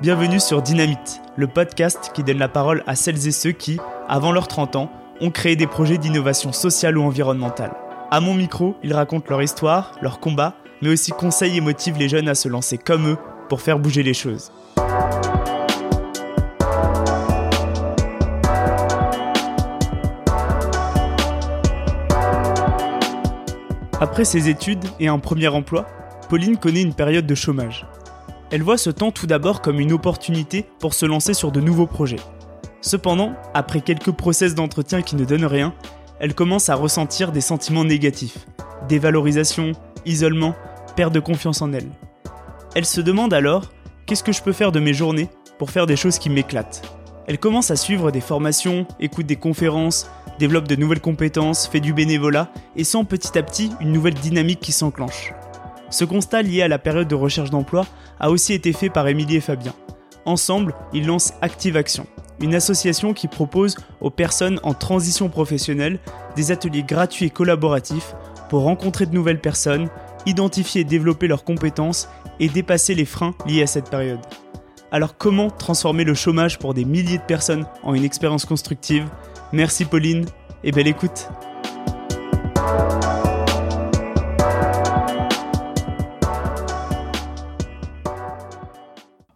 Bienvenue sur Dynamite, le podcast qui donne la parole à celles et ceux qui, avant leurs 30 ans, ont créé des projets d'innovation sociale ou environnementale. À mon micro, ils racontent leur histoire, leur combat, mais aussi conseillent et motivent les jeunes à se lancer comme eux pour faire bouger les choses. Après ses études et un premier emploi, Pauline connaît une période de chômage. Elle voit ce temps tout d'abord comme une opportunité pour se lancer sur de nouveaux projets. Cependant, après quelques process d'entretien qui ne donnent rien, elle commence à ressentir des sentiments négatifs, dévalorisation, isolement, perte de confiance en elle. Elle se demande alors qu'est-ce que je peux faire de mes journées pour faire des choses qui m'éclatent? Elle commence à suivre des formations, écoute des conférences, développe de nouvelles compétences, fait du bénévolat et sent petit à petit une nouvelle dynamique qui s'enclenche. Ce constat lié à la période de recherche d'emploi a aussi été fait par Émilie et Fabien. Ensemble, ils lancent Active Action, une association qui propose aux personnes en transition professionnelle des ateliers gratuits et collaboratifs pour rencontrer de nouvelles personnes, identifier et développer leurs compétences et dépasser les freins liés à cette période. Alors comment transformer le chômage pour des milliers de personnes en une expérience constructive? Merci Pauline et belle écoute.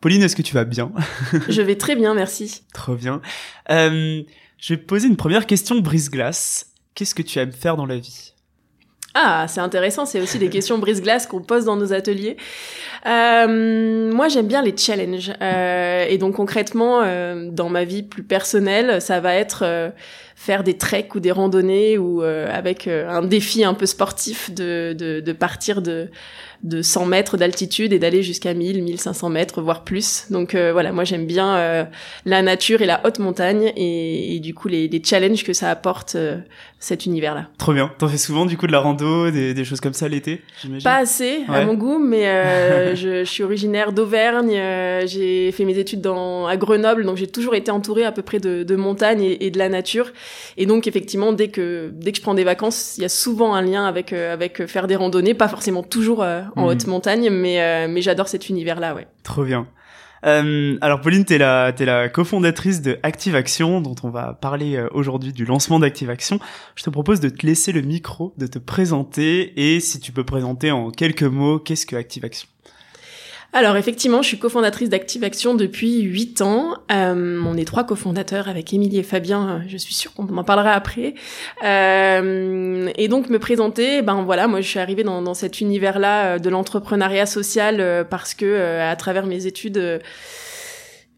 Pauline, est-ce que tu vas bien Je vais très bien, merci. Trop bien. Euh, je vais poser une première question brise-glace. Qu'est-ce que tu aimes faire dans la vie? Ah, c'est intéressant, c'est aussi des questions brise-glace qu'on pose dans nos ateliers. Euh, moi, j'aime bien les challenges. Euh, et donc concrètement, euh, dans ma vie plus personnelle, ça va être faire des treks ou des randonnées ou euh, avec un défi un peu sportif de, de, de partir de de 100 mètres d'altitude et d'aller jusqu'à 1000, 1500 mètres, voire plus. Donc euh, voilà, moi j'aime bien euh, la nature et la haute montagne et, du coup les, les, challenges que ça apporte euh, cet univers-là. Trop bien. T'en fais souvent du coup de la rando, des, des choses comme ça l'été, Pas assez à mon goût, mais je, je, suis originaire d'Auvergne. j'ai fait mes études dans à Grenoble, donc j'ai toujours été entourée à peu près de, de montagnes et, et, de la nature. Et donc effectivement, dès que dès que je prends des vacances, il y a souvent un lien avec avec faire des randonnées, pas forcément toujours en haute mhm. montagne, mais euh, mais j'adore cet univers-là, ouais. Trop bien. Euh, alors Pauline, t'es la t'es la cofondatrice de Active Action, dont on va parler euh, aujourd'hui du lancement d'Active Action. Je te propose de te laisser le micro, de te présenter et si tu peux présenter en quelques mots qu'est-ce que Active Action? Alors effectivement, je suis cofondatrice d'Active Action depuis 8 ans. Euh, on est trois cofondateurs avec Émilie et Fabien. Je suis sûre qu'on en parlera après. Euh, et donc me présenter, ben voilà, moi je suis arrivée dans, dans cet univers-là euh, de l'entrepreneuriat social euh, parce que euh, à travers mes études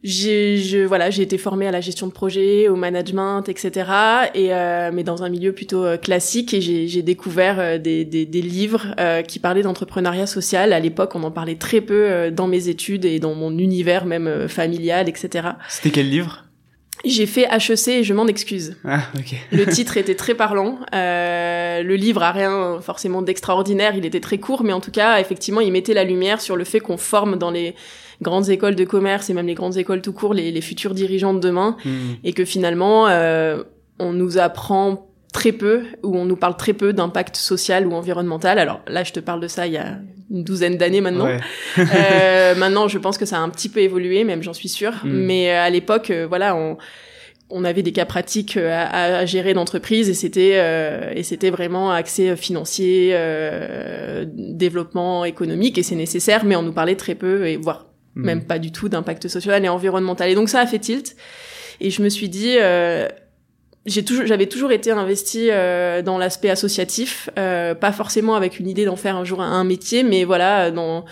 j'ai je voilà j'ai été formée à la gestion de projet au management etc et euh, mais dans un milieu plutôt euh, classique. Et j'ai découvert euh, des, des, des livres qui parlaient d'entrepreneuriat social. À l'époque on en parlait très peu dans mes études et dans mon univers même familial etc c'était quel livre? J'ai fait HEC et je m'en excuse. Ah, le titre était très parlant. Euh, le livre a rien forcément d'extraordinaire. Il était très court, mais en tout cas, effectivement, il mettait la lumière sur le fait qu'on forme dans les grandes écoles de commerce et même les grandes écoles tout court les, les futurs dirigeants de demain hmm. et que finalement euh, on nous apprend très peu ou on nous parle très peu d'impact social ou environnemental. Alors là, je te parle de ça il y a une douzaine d'années maintenant. euh, maintenant, je pense que ça a un petit peu évolué, même j'en suis sûre. Hmm. Mais euh, à l'époque, euh, voilà, on on avait des cas pratiques euh, à, à gérer d'entreprise et c'était euh, et c'était vraiment accès financier, euh, développement économique et c'est nécessaire, mais on nous parlait très peu et voire Hmm. même pas du tout d'impact social et environnemental. Et donc ça a fait tilt. Et je me suis dit, euh, j'ai toujours, j'avais toujours été investie euh, dans l'aspect associatif, euh, pas forcément avec une idée d'en faire un jour un, métier, mais voilà, dans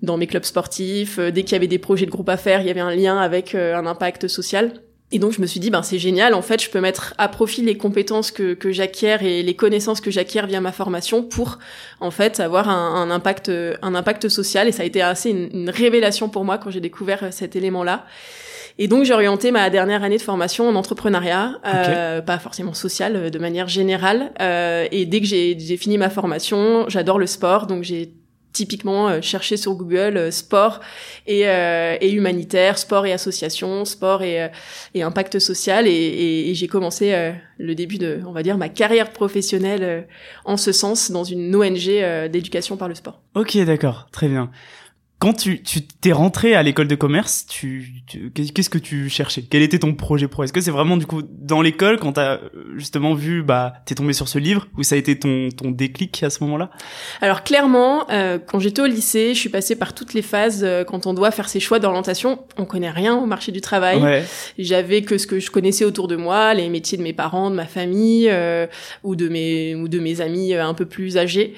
dans mes clubs sportifs, dès qu'il y avait des projets de groupe à faire, il y avait un lien avec un impact social. Et donc je me suis dit ben c'est génial en fait je peux mettre à profit les compétences que, que j'acquiers et les connaissances que j'acquiers via ma formation pour en fait avoir un, un, impact un impact social et ça a été assez une, révélation pour moi quand j'ai découvert cet élément là. Et donc j'ai orienté ma dernière année de formation en entrepreneuriat, euh, pas forcément social, de manière générale. Euh, et dès que j'ai fini ma formation, j'adore le sport, donc j'ai typiquement euh, chercher sur Google euh, sport et, euh, et, humanitaire, sport et association, sport et, et impact social et, et, et j'ai commencé le début de, on va dire, ma carrière professionnelle en ce sens dans une ONG d'éducation par le sport. Ok, d'accord, très bien. Quand tu tu t'es rentré à l'école de commerce, tu, qu'est-ce que tu cherchais? Quel était ton projet pro? Est-ce que c'est vraiment du coup dans l'école quand t'as euh, justement vu bah t'es tombé sur ce livre ou ça a été ton ton déclic à ce moment-là? Alors clairement, euh, quand j'étais au lycée, je suis passée par toutes les phases. Euh, quand on doit faire ses choix d'orientation, on connaît rien au marché du travail. Ouais. J'avais que ce que je connaissais autour de moi, les métiers de mes parents, de ma famille ou de mes ou de mes amis un peu plus âgés.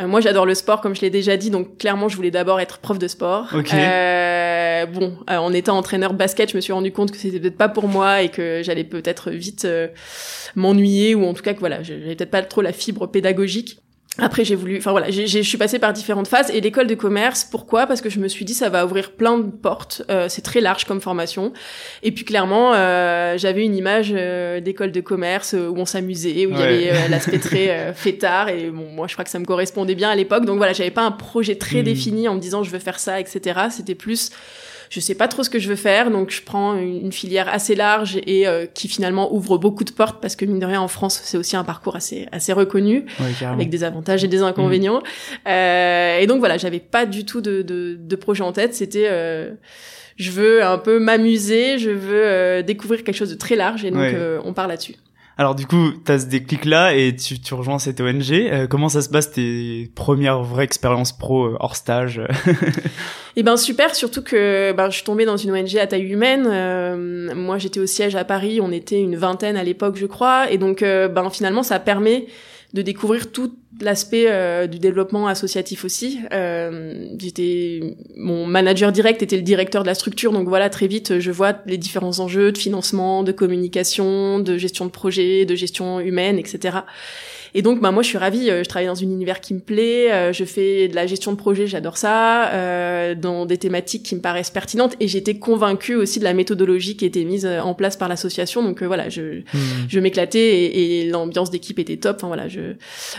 moi, j'adore le sport, comme je l'ai déjà dit, donc clairement, je voulais d'abord être prof de sport. Euh, bon, euh, en étant entraîneur basket, je me suis rendu compte que c'était peut-être pas pour moi et que j'allais peut-être vite euh, m'ennuyer ou en tout cas que voilà, j'avais peut-être pas trop la fibre pédagogique. Après, j'ai voulu, enfin voilà, je suis passée par différentes phases et l'école de commerce. Pourquoi? Parce que je me suis dit ça va ouvrir plein de portes. Euh, c'est très large comme formation. Et puis clairement, euh, j'avais une image euh, d'école de commerce où on s'amusait, où il y avait l'aspect très fêtard. Et bon, moi, je crois que ça me correspondait bien à l'époque. Donc voilà, j'avais pas un projet très mmh. défini en me disant je veux faire ça, etc. C'était plus je sais pas trop ce que je veux faire, donc je prends une, filière assez large et euh, qui finalement ouvre beaucoup de portes parce que mine de rien en France c'est aussi un parcours assez assez reconnu avec des avantages et des inconvénients. Mmh. Euh, et donc voilà, j'avais pas du tout de, de, de projet en tête. C'était euh, je veux un peu m'amuser, je veux euh, découvrir quelque chose de très large et donc euh, on part là-dessus. Alors du coup, tu as ce déclic-là et tu, tu rejoins cette ONG. Euh, comment ça se passe tes premières vraies expériences pro euh, hors stage? Eh ben super, surtout que ben, je suis tombée dans une ONG à taille humaine. Euh, moi, j'étais au siège à Paris, on était une vingtaine à l'époque, je crois, et donc ben finalement, ça permet de découvrir tout l'aspect euh, du développement associatif aussi. Euh, j'étais mon manager direct était le directeur de la structure, donc voilà très vite je vois les différents enjeux de financement, de communication, de gestion de projet, de gestion humaine, etc. Et donc, bah, moi, je suis ravie. Euh, je travaille dans un univers qui me plaît. Euh, je fais de la gestion de projet, j'adore ça, euh, dans des thématiques qui me paraissent pertinentes. Et j'étais convaincue aussi de la méthodologie qui était mise en place par l'association. Donc voilà, je, hmm. je m'éclatais et, et l'ambiance d'équipe était top. Enfin voilà, je,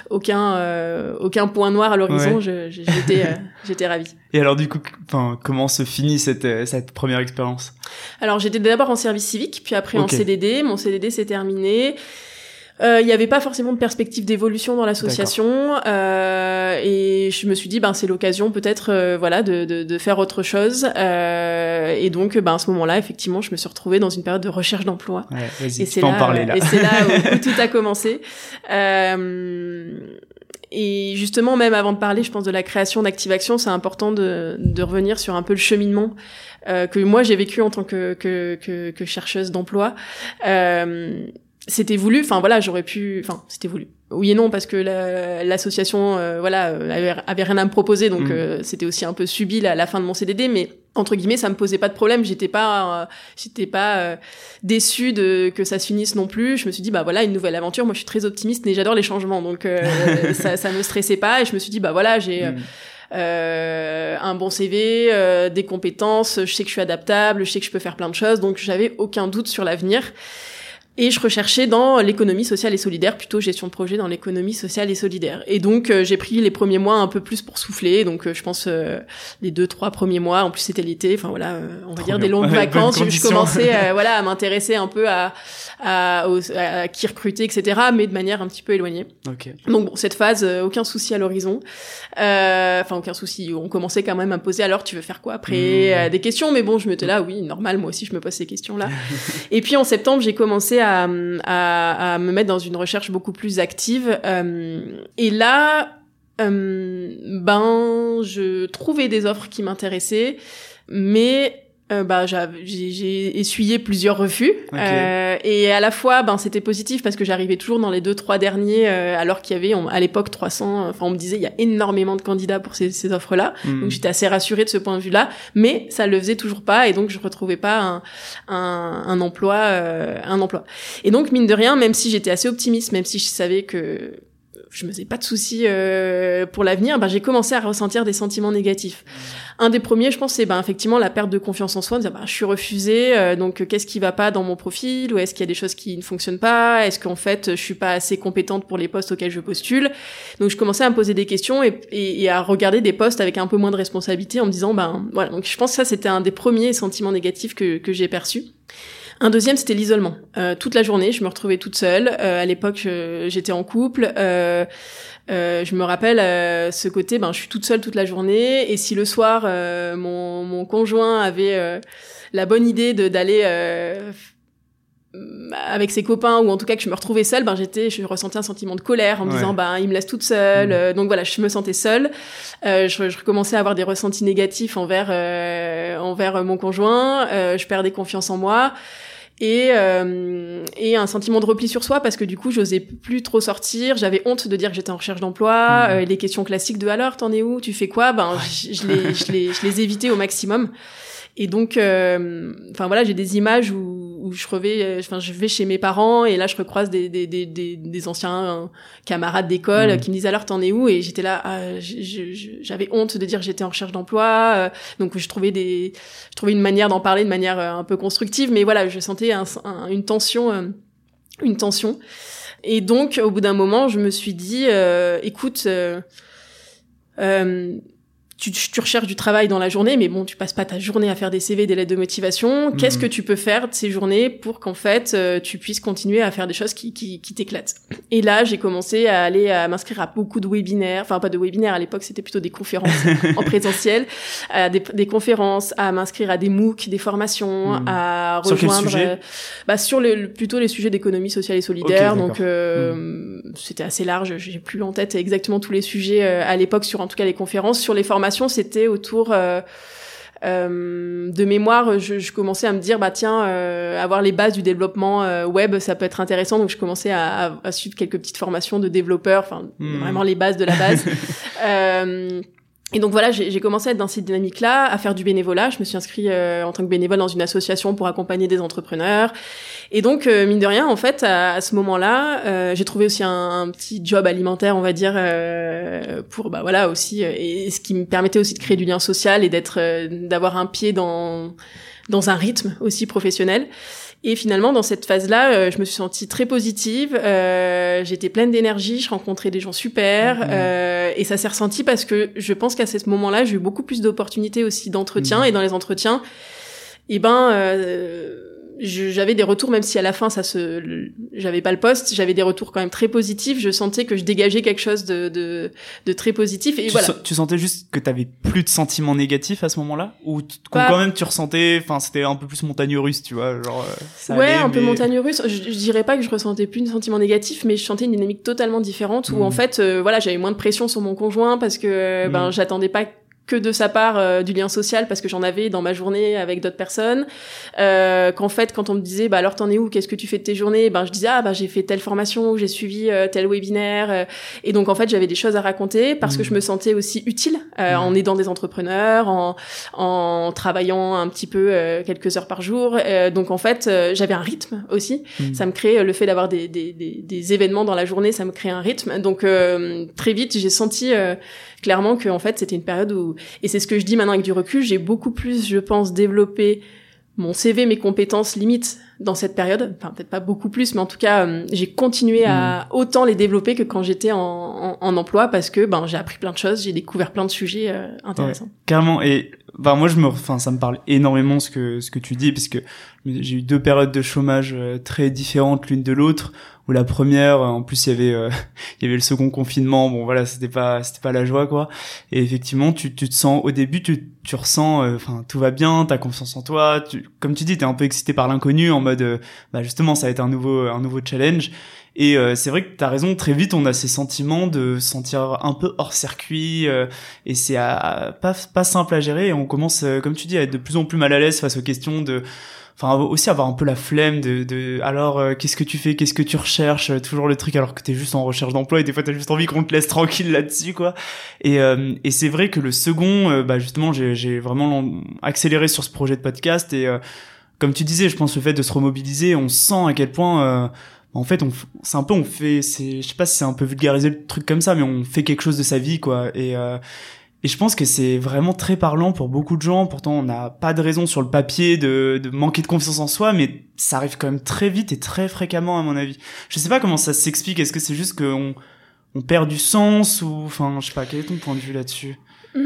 aucun, aucun point noir à l'horizon. J'étais, j'étais ravie. Et alors du coup, enfin, comment se finit cette, cette première expérience? Alors j'étais d'abord en service civique, puis après en CDD. Mon CDD s'est terminé. Euh, il n'y avait pas forcément de perspective d'évolution dans l'association euh, et je me suis dit ben c'est l'occasion peut-être euh, voilà de, de, de, faire autre chose. Euh, et donc ben à ce moment-là effectivement je me suis retrouvée dans une période de recherche d'emploi. Ouais, et c'est là, parler, là, et c'est là où, tout a commencé. Euh, et justement, même avant de parler, je pense de la création d'Activation, c'est important de, de, revenir sur un peu le cheminement euh, que moi j'ai vécu en tant que, que, que, que chercheuse d'emploi. Euh, c'était voulu enfin voilà j'aurais pu enfin c'était voulu. Oui et non parce que l'association euh, voilà euh, avait, rien à me proposer donc mm. euh, c'était aussi un peu subi la, la, fin de mon CDD mais entre guillemets ça me posait pas de problème. J'étais pas j'étais pas déçue de que ça se finisse non plus. Je me suis dit bah voilà une nouvelle aventure. Moi je suis très optimiste mais j'adore les changements. Donc ça ça me stressait pas. Et je me suis dit bah voilà j'ai mm. Euh, un bon CV, euh, des compétences, je sais que je suis adaptable, je sais que je peux faire plein de choses, donc j'avais aucun doute sur l'avenir. Et je recherchais dans l'économie sociale et solidaire, plutôt gestion de projet dans l'économie sociale et solidaire. Et donc euh, j'ai pris les premiers mois un peu plus pour souffler. Donc euh, je pense euh, les deux trois premiers mois. En plus c'était l'été. Enfin voilà, on va dire des longues vacances. Je commençais voilà à m'intéresser un peu à à, à, qui recruter, etc. Mais de manière un petit peu éloignée. Okay. Donc bon cette phase, aucun souci à l'horizon. Enfin aucun souci. On commençait quand même à me poser alors tu veux faire quoi après mmh. des questions? Mais bon je me là oui normal moi aussi je me pose ces questions là. et puis en septembre j'ai commencé à, à, me mettre dans une recherche beaucoup plus active. Euh, et là, euh, ben, je trouvais des offres qui m'intéressaient, mais euh, bah, j'ai essuyé plusieurs refus. Euh, et à la fois ben c'était positif parce que j'arrivais toujours dans les deux trois derniers euh, alors qu'il y avait à l'époque 300 enfin on me disait il y a énormément de candidats pour ces, ces offres là hmm. donc j'étais assez rassurée de ce point de vue là mais ça le faisait toujours pas et donc je retrouvais pas un, un, un emploi euh, un emploi. Et donc mine de rien même si j'étais assez optimiste même si je savais que je me faisais pas de soucis euh, pour l'avenir, ben, j'ai commencé à ressentir des sentiments négatifs. Un des premiers, je pense, c'est ben, effectivement la perte de confiance en soi, de dire ben, je suis refusée, euh, donc qu'est-ce qui va pas dans mon profil, ou est-ce qu'il y a des choses qui ne fonctionnent pas, est-ce qu'en fait je suis pas assez compétente pour les postes auxquels je postule? Donc je commençais à me poser des questions et, à regarder des postes avec un peu moins de responsabilité en me disant ben voilà. Donc je pense que ça c'était un des premiers sentiments négatifs que j'ai perçus. Un deuxième, c'était l'isolement. toute la journée, je me retrouvais toute seule. à l'époque, j'étais en couple. Euh, je me rappelle ce côté, ben, je suis toute seule toute la journée. Et si le soir, mon, mon conjoint avait la bonne idée d'aller avec ses copains ou en tout cas que je me retrouvais seule ben j'étais je ressentais un sentiment de colère en me disant ben il me laisse toute seule mmh. euh, donc voilà je me sentais seule euh, je, je recommençais à avoir des ressentis négatifs envers euh, envers mon conjoint euh, je perdais confiance en moi et et un sentiment de repli sur soi parce que du coup j'osais plus trop sortir. J'avais honte de dire que j'étais en recherche d'emploi. Mmh. les questions classiques de alors t'en es où? Tu fais quoi? Ben je, je les je les je les évitais au maximum. Et donc, euh, enfin voilà, j'ai des images où, où je revais, euh, enfin je vais chez mes parents et là je recroise des des des des, des anciens euh, camarades d'école mmh. qui me disent alors t'en es où? Et j'étais là, ah, j'avais honte de dire que j'étais en recherche d'emploi, donc je trouvais des, je trouvais une manière d'en parler de manière un peu constructive, mais voilà, je sentais un, une tension, une tension. Et donc, au bout d'un moment, je me suis dit, écoute, euh, tu, tu, recherches du travail dans la journée, mais bon, tu passes pas ta journée à faire des CV, des lettres de motivation. Qu'est-ce mhm. que tu peux faire de ces journées pour qu'en fait euh, tu puisses continuer à faire des choses qui, qui, qui t'éclatent? Et là, j'ai commencé à aller à m'inscrire à beaucoup de webinaires, enfin pas de webinaires à l'époque, c'était plutôt des conférences en présentiel, à des, des conférences, à m'inscrire à des MOOC, des formations, mhm. à rejoindre, sur, euh, bah, sur le, plutôt les sujets d'économie sociale et solidaire. donc euh, mhm. c'était assez large. J'ai plus en tête exactement tous les sujets à l'époque sur en tout cas les conférences, sur les formations c'était autour euh, euh, de mémoire, je, commençais à me dire bah tiens, euh, avoir les bases du développement web, ça peut être intéressant. Donc je commençais à, suivre quelques petites formations de développeurs, enfin hmm. vraiment les bases de la base. Et donc voilà, j'ai commencé à être dans cette dynamique-là, à faire du bénévolat. Je me suis inscrite en tant que bénévole dans une association pour accompagner des entrepreneurs. Et donc, euh, mine de rien, en fait, à, ce moment-là, euh, j'ai trouvé aussi un, petit job alimentaire, on va dire, euh, pour bah voilà aussi, et ce qui me permettait aussi de créer du lien social et d'être, d'avoir un pied dans dans un rythme aussi professionnel. Et finalement, dans cette phase-là, je me suis sentie très positive. Euh, J'étais pleine d'énergie, je rencontrais des gens super, mmh. euh, et ça s'est ressenti parce que je pense qu'à ce moment-là, j'ai eu beaucoup plus d'opportunités aussi d'entretien, mmh. et dans les entretiens, et eh ben euh, j'avais des retours, même si à la fin ça se, j'avais pas le poste, j'avais des retours quand même très positifs. Je sentais que je dégageais quelque chose de de, de très positif. Et tu voilà. tu sentais juste que t'avais plus de sentiments négatifs à ce moment-là, ou bah quand même tu ressentais, enfin c'était un peu plus montagne russe, tu vois, genre. Euh, ça ouais, un peu montagne russe. Je, je, dirais pas que je ressentais plus de sentiments négatifs, mais je sentais une dynamique totalement différente où en mmh. fait, euh, voilà, j'avais moins de pression sur mon conjoint parce que ben mmh. j'attendais pas que de sa part euh, du lien social parce que j'en avais dans ma journée avec d'autres personnes euh, qu'en fait quand on me disait bah alors t'en es où? Qu'est-ce que tu fais de tes journées? Ben je disais ah bah j'ai fait telle formation j'ai suivi euh, tel webinaire euh. et donc en fait j'avais des choses à raconter parce que mmh. je me sentais aussi utile mmh. en aidant des entrepreneurs en en travaillant un petit peu quelques heures par jour donc en fait j'avais un rythme aussi mmh. ça me crée le fait d'avoir des, des, des, des événements dans la journée ça me crée un rythme donc très vite j'ai senti clairement que en fait c'était une période où et c'est ce que je dis maintenant avec du recul j'ai beaucoup plus je pense développé mon CV mes compétences limites dans cette période. Enfin peut-être pas beaucoup plus mais en tout cas euh, j'ai continué à mmh. autant les développer que quand j'étais en, en, emploi parce que ben j'ai appris plein de choses j'ai découvert plein de sujets euh, intéressants. carrément. Et ben moi je me enfin ça me parle énormément ce que ce que tu dis parce que j'ai eu deux périodes de chômage euh, très différentes l'une de l'autre où la première en plus il y avait euh, il y avait le second confinement. Bon voilà c'était pas c'était pas la joie quoi. Et effectivement tu tu te sens au début tu tu ressens euh, enfin tout va bien t'as confiance en toi. Tu, comme tu dis t'es un peu excité par l'inconnu en mode bah justement ça va être un nouveau un nouveau challenge et c'est vrai que t'as raison, très vite on a ces sentiments de sentir un peu hors circuit et c'est pas pas simple à gérer. Et on commence, comme tu dis, à être de plus en plus mal à l'aise face aux questions de enfin aussi avoir un peu la flemme de, de alors euh, qu'est-ce que tu fais qu'est-ce que tu recherches euh, toujours le truc alors que t'es juste en recherche d'emploi et des fois t'as juste envie qu'on te laisse tranquille là-dessus quoi et euh, et c'est vrai que le second bah justement j'ai vraiment accéléré sur ce projet de podcast et comme tu disais je pense le fait de se remobiliser on sent à quel point en fait on c'est un peu on fait c'est je sais pas si c'est un peu vulgarisé le truc comme ça mais on fait quelque chose de sa vie quoi et et je pense que c'est vraiment très parlant pour beaucoup de gens. Pourtant, on n'a pas de raison sur le papier de, de, manquer de confiance en soi, mais ça arrive quand même très vite et très fréquemment, à mon avis. Je sais pas comment ça s'explique. Est-ce que c'est juste qu'on on perd du sens ou, enfin, je sais pas. Quel est ton point de vue là-dessus? Mmh,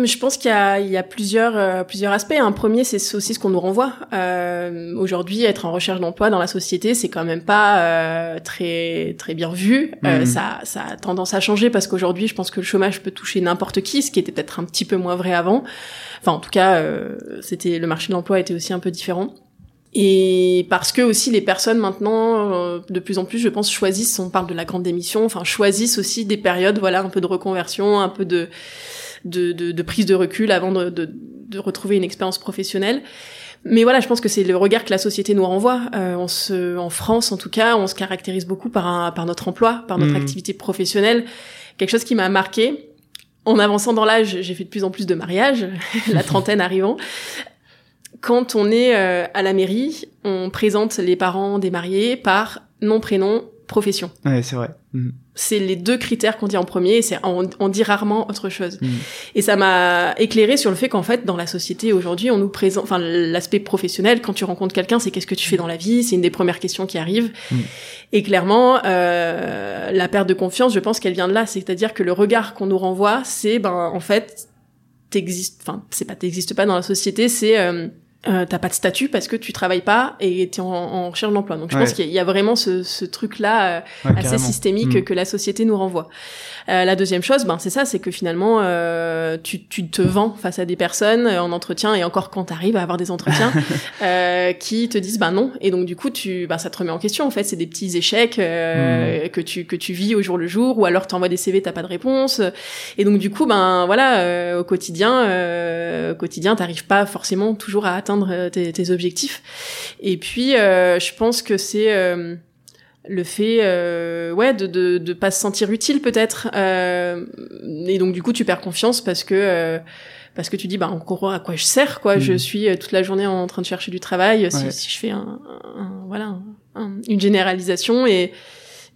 Hum, je pense qu'il y a, il y a plusieurs, euh, plusieurs aspects. Un premier, c'est aussi ce qu'on nous renvoie. Euh, Aujourd'hui, être en recherche d'emploi dans la société, c'est quand même pas euh, très, très bien vu. Euh, Mhm. ça, ça a tendance à changer parce qu'aujourd'hui, je pense que le chômage peut toucher n'importe qui, ce qui était peut-être un petit peu moins vrai avant. Enfin, en tout cas, euh, c'était le marché de l'emploi était aussi un peu différent. Et parce que aussi les personnes maintenant, euh, de plus en plus, je pense, choisissent, on parle de la grande démission, enfin choisissent aussi des périodes, voilà, un peu de reconversion, un peu de de, de, de prise de recul avant de, de, de retrouver une expérience professionnelle. Mais voilà, je pense que c'est le regard que la société nous renvoie. Euh, on se, en France, en tout cas, on se caractérise beaucoup par, un, par notre emploi, par notre Mhm. activité professionnelle. Quelque chose qui m'a marqué. En avançant dans l'âge, j'ai fait de plus en plus de mariages, la trentaine arrivant. Quand on est euh, à la mairie, on présente les parents des mariés par nom, prénom, profession. Ouais, c'est vrai. Mhm. C'est les deux critères qu'on dit en premier, et c'est on, on dit rarement autre chose. Mhm. Et ça m'a éclairé sur le fait qu'en fait, dans la société aujourd'hui, on nous présente, enfin, l'aspect professionnel, quand tu rencontres quelqu'un, c'est qu'est-ce que tu fais dans la vie, c'est une des premières questions qui arrivent. Mm. Et clairement, euh, la perte de confiance, je pense qu'elle vient de là, c'est-à-dire que le regard qu'on nous renvoie, c'est, ben, en fait, t'existes, enfin, c'est pas t'existes pas dans la société, c'est, euh, euh, t'as pas de statut parce que tu travailles pas et t'es en, en recherche d'emploi. Donc je Ouais. pense qu'il y y a vraiment ce, ce truc-là euh, Ouais, assez carrément. systémique Mm. que la société nous renvoie. Euh, la deuxième chose, ben c'est ça, c'est que finalement euh, tu, tu te vends face à des personnes euh, en entretien et encore quand t'arrives à avoir des entretiens euh, qui te disent ben non et donc du coup tu ben ça te remet en question en fait c'est des petits échecs euh, que tu que tu vis au jour le jour ou alors t'envoies des CV t'as pas de réponse et donc du coup ben voilà euh, au quotidien euh, au quotidien t'arrives pas forcément toujours à atteindre euh, tes, tes objectifs. Et puis euh, je pense que c'est euh, le fait euh, ouais de, de de pas se sentir utile peut-être. Euh, et donc du coup tu perds confiance parce que euh, parce que tu dis bah en gros à quoi je sers quoi. Je suis euh, toute la journée en train de chercher du travail si, Ouais. si je fais un, un- voilà un- un- une généralisation et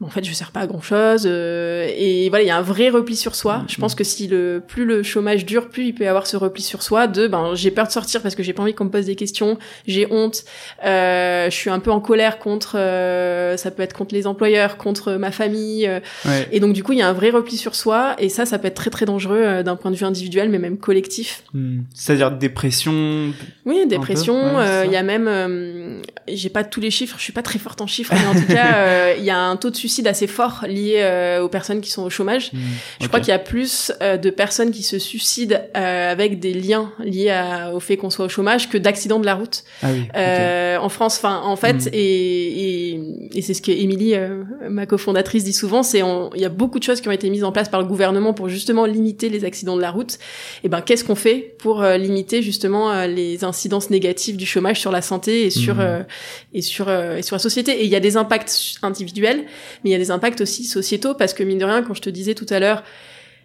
en fait je sers pas à grand chose et voilà il y a un vrai repli sur soi je pense que si le plus le chômage dure plus il peut y avoir ce repli sur soi de ben j'ai peur de sortir parce que j'ai pas envie qu'on me pose des questions j'ai honte euh, je suis un peu en colère contre euh, ça peut être contre les employeurs contre ma famille euh, Ouais. et donc du coup il y a un vrai repli sur soi et ça ça peut être très très dangereux euh, d'un point de vue individuel mais même collectif Mhm. C'est-à-dire dépression. oui dépression ouais, euh, il y a même euh, j'ai pas tous les chiffres je suis pas très forte en chiffres mais en tout cas euh, il y a un taux de suicide assez fort lié euh, aux personnes qui sont au chômage Mhm. je crois qu'il y a plus euh, de personnes qui se suicident euh, avec des liens liés à- au fait qu'on soit au chômage que d'accidents de la route Ah oui. en France. Enfin, en fait, Mm. et, et, et c'est ce que Émilie, ma cofondatrice, dit souvent, c'est il y a beaucoup de choses qui ont été mises en place par le gouvernement pour justement limiter les accidents de la route. Et ben, qu'est-ce qu'on fait pour limiter justement les incidences négatives du chômage sur la santé et sur Mm. euh, et sur et sur la société? Et il y a des impacts individuels, mais il y a des impacts aussi sociétaux parce que mine de rien, quand je te disais tout à l'heure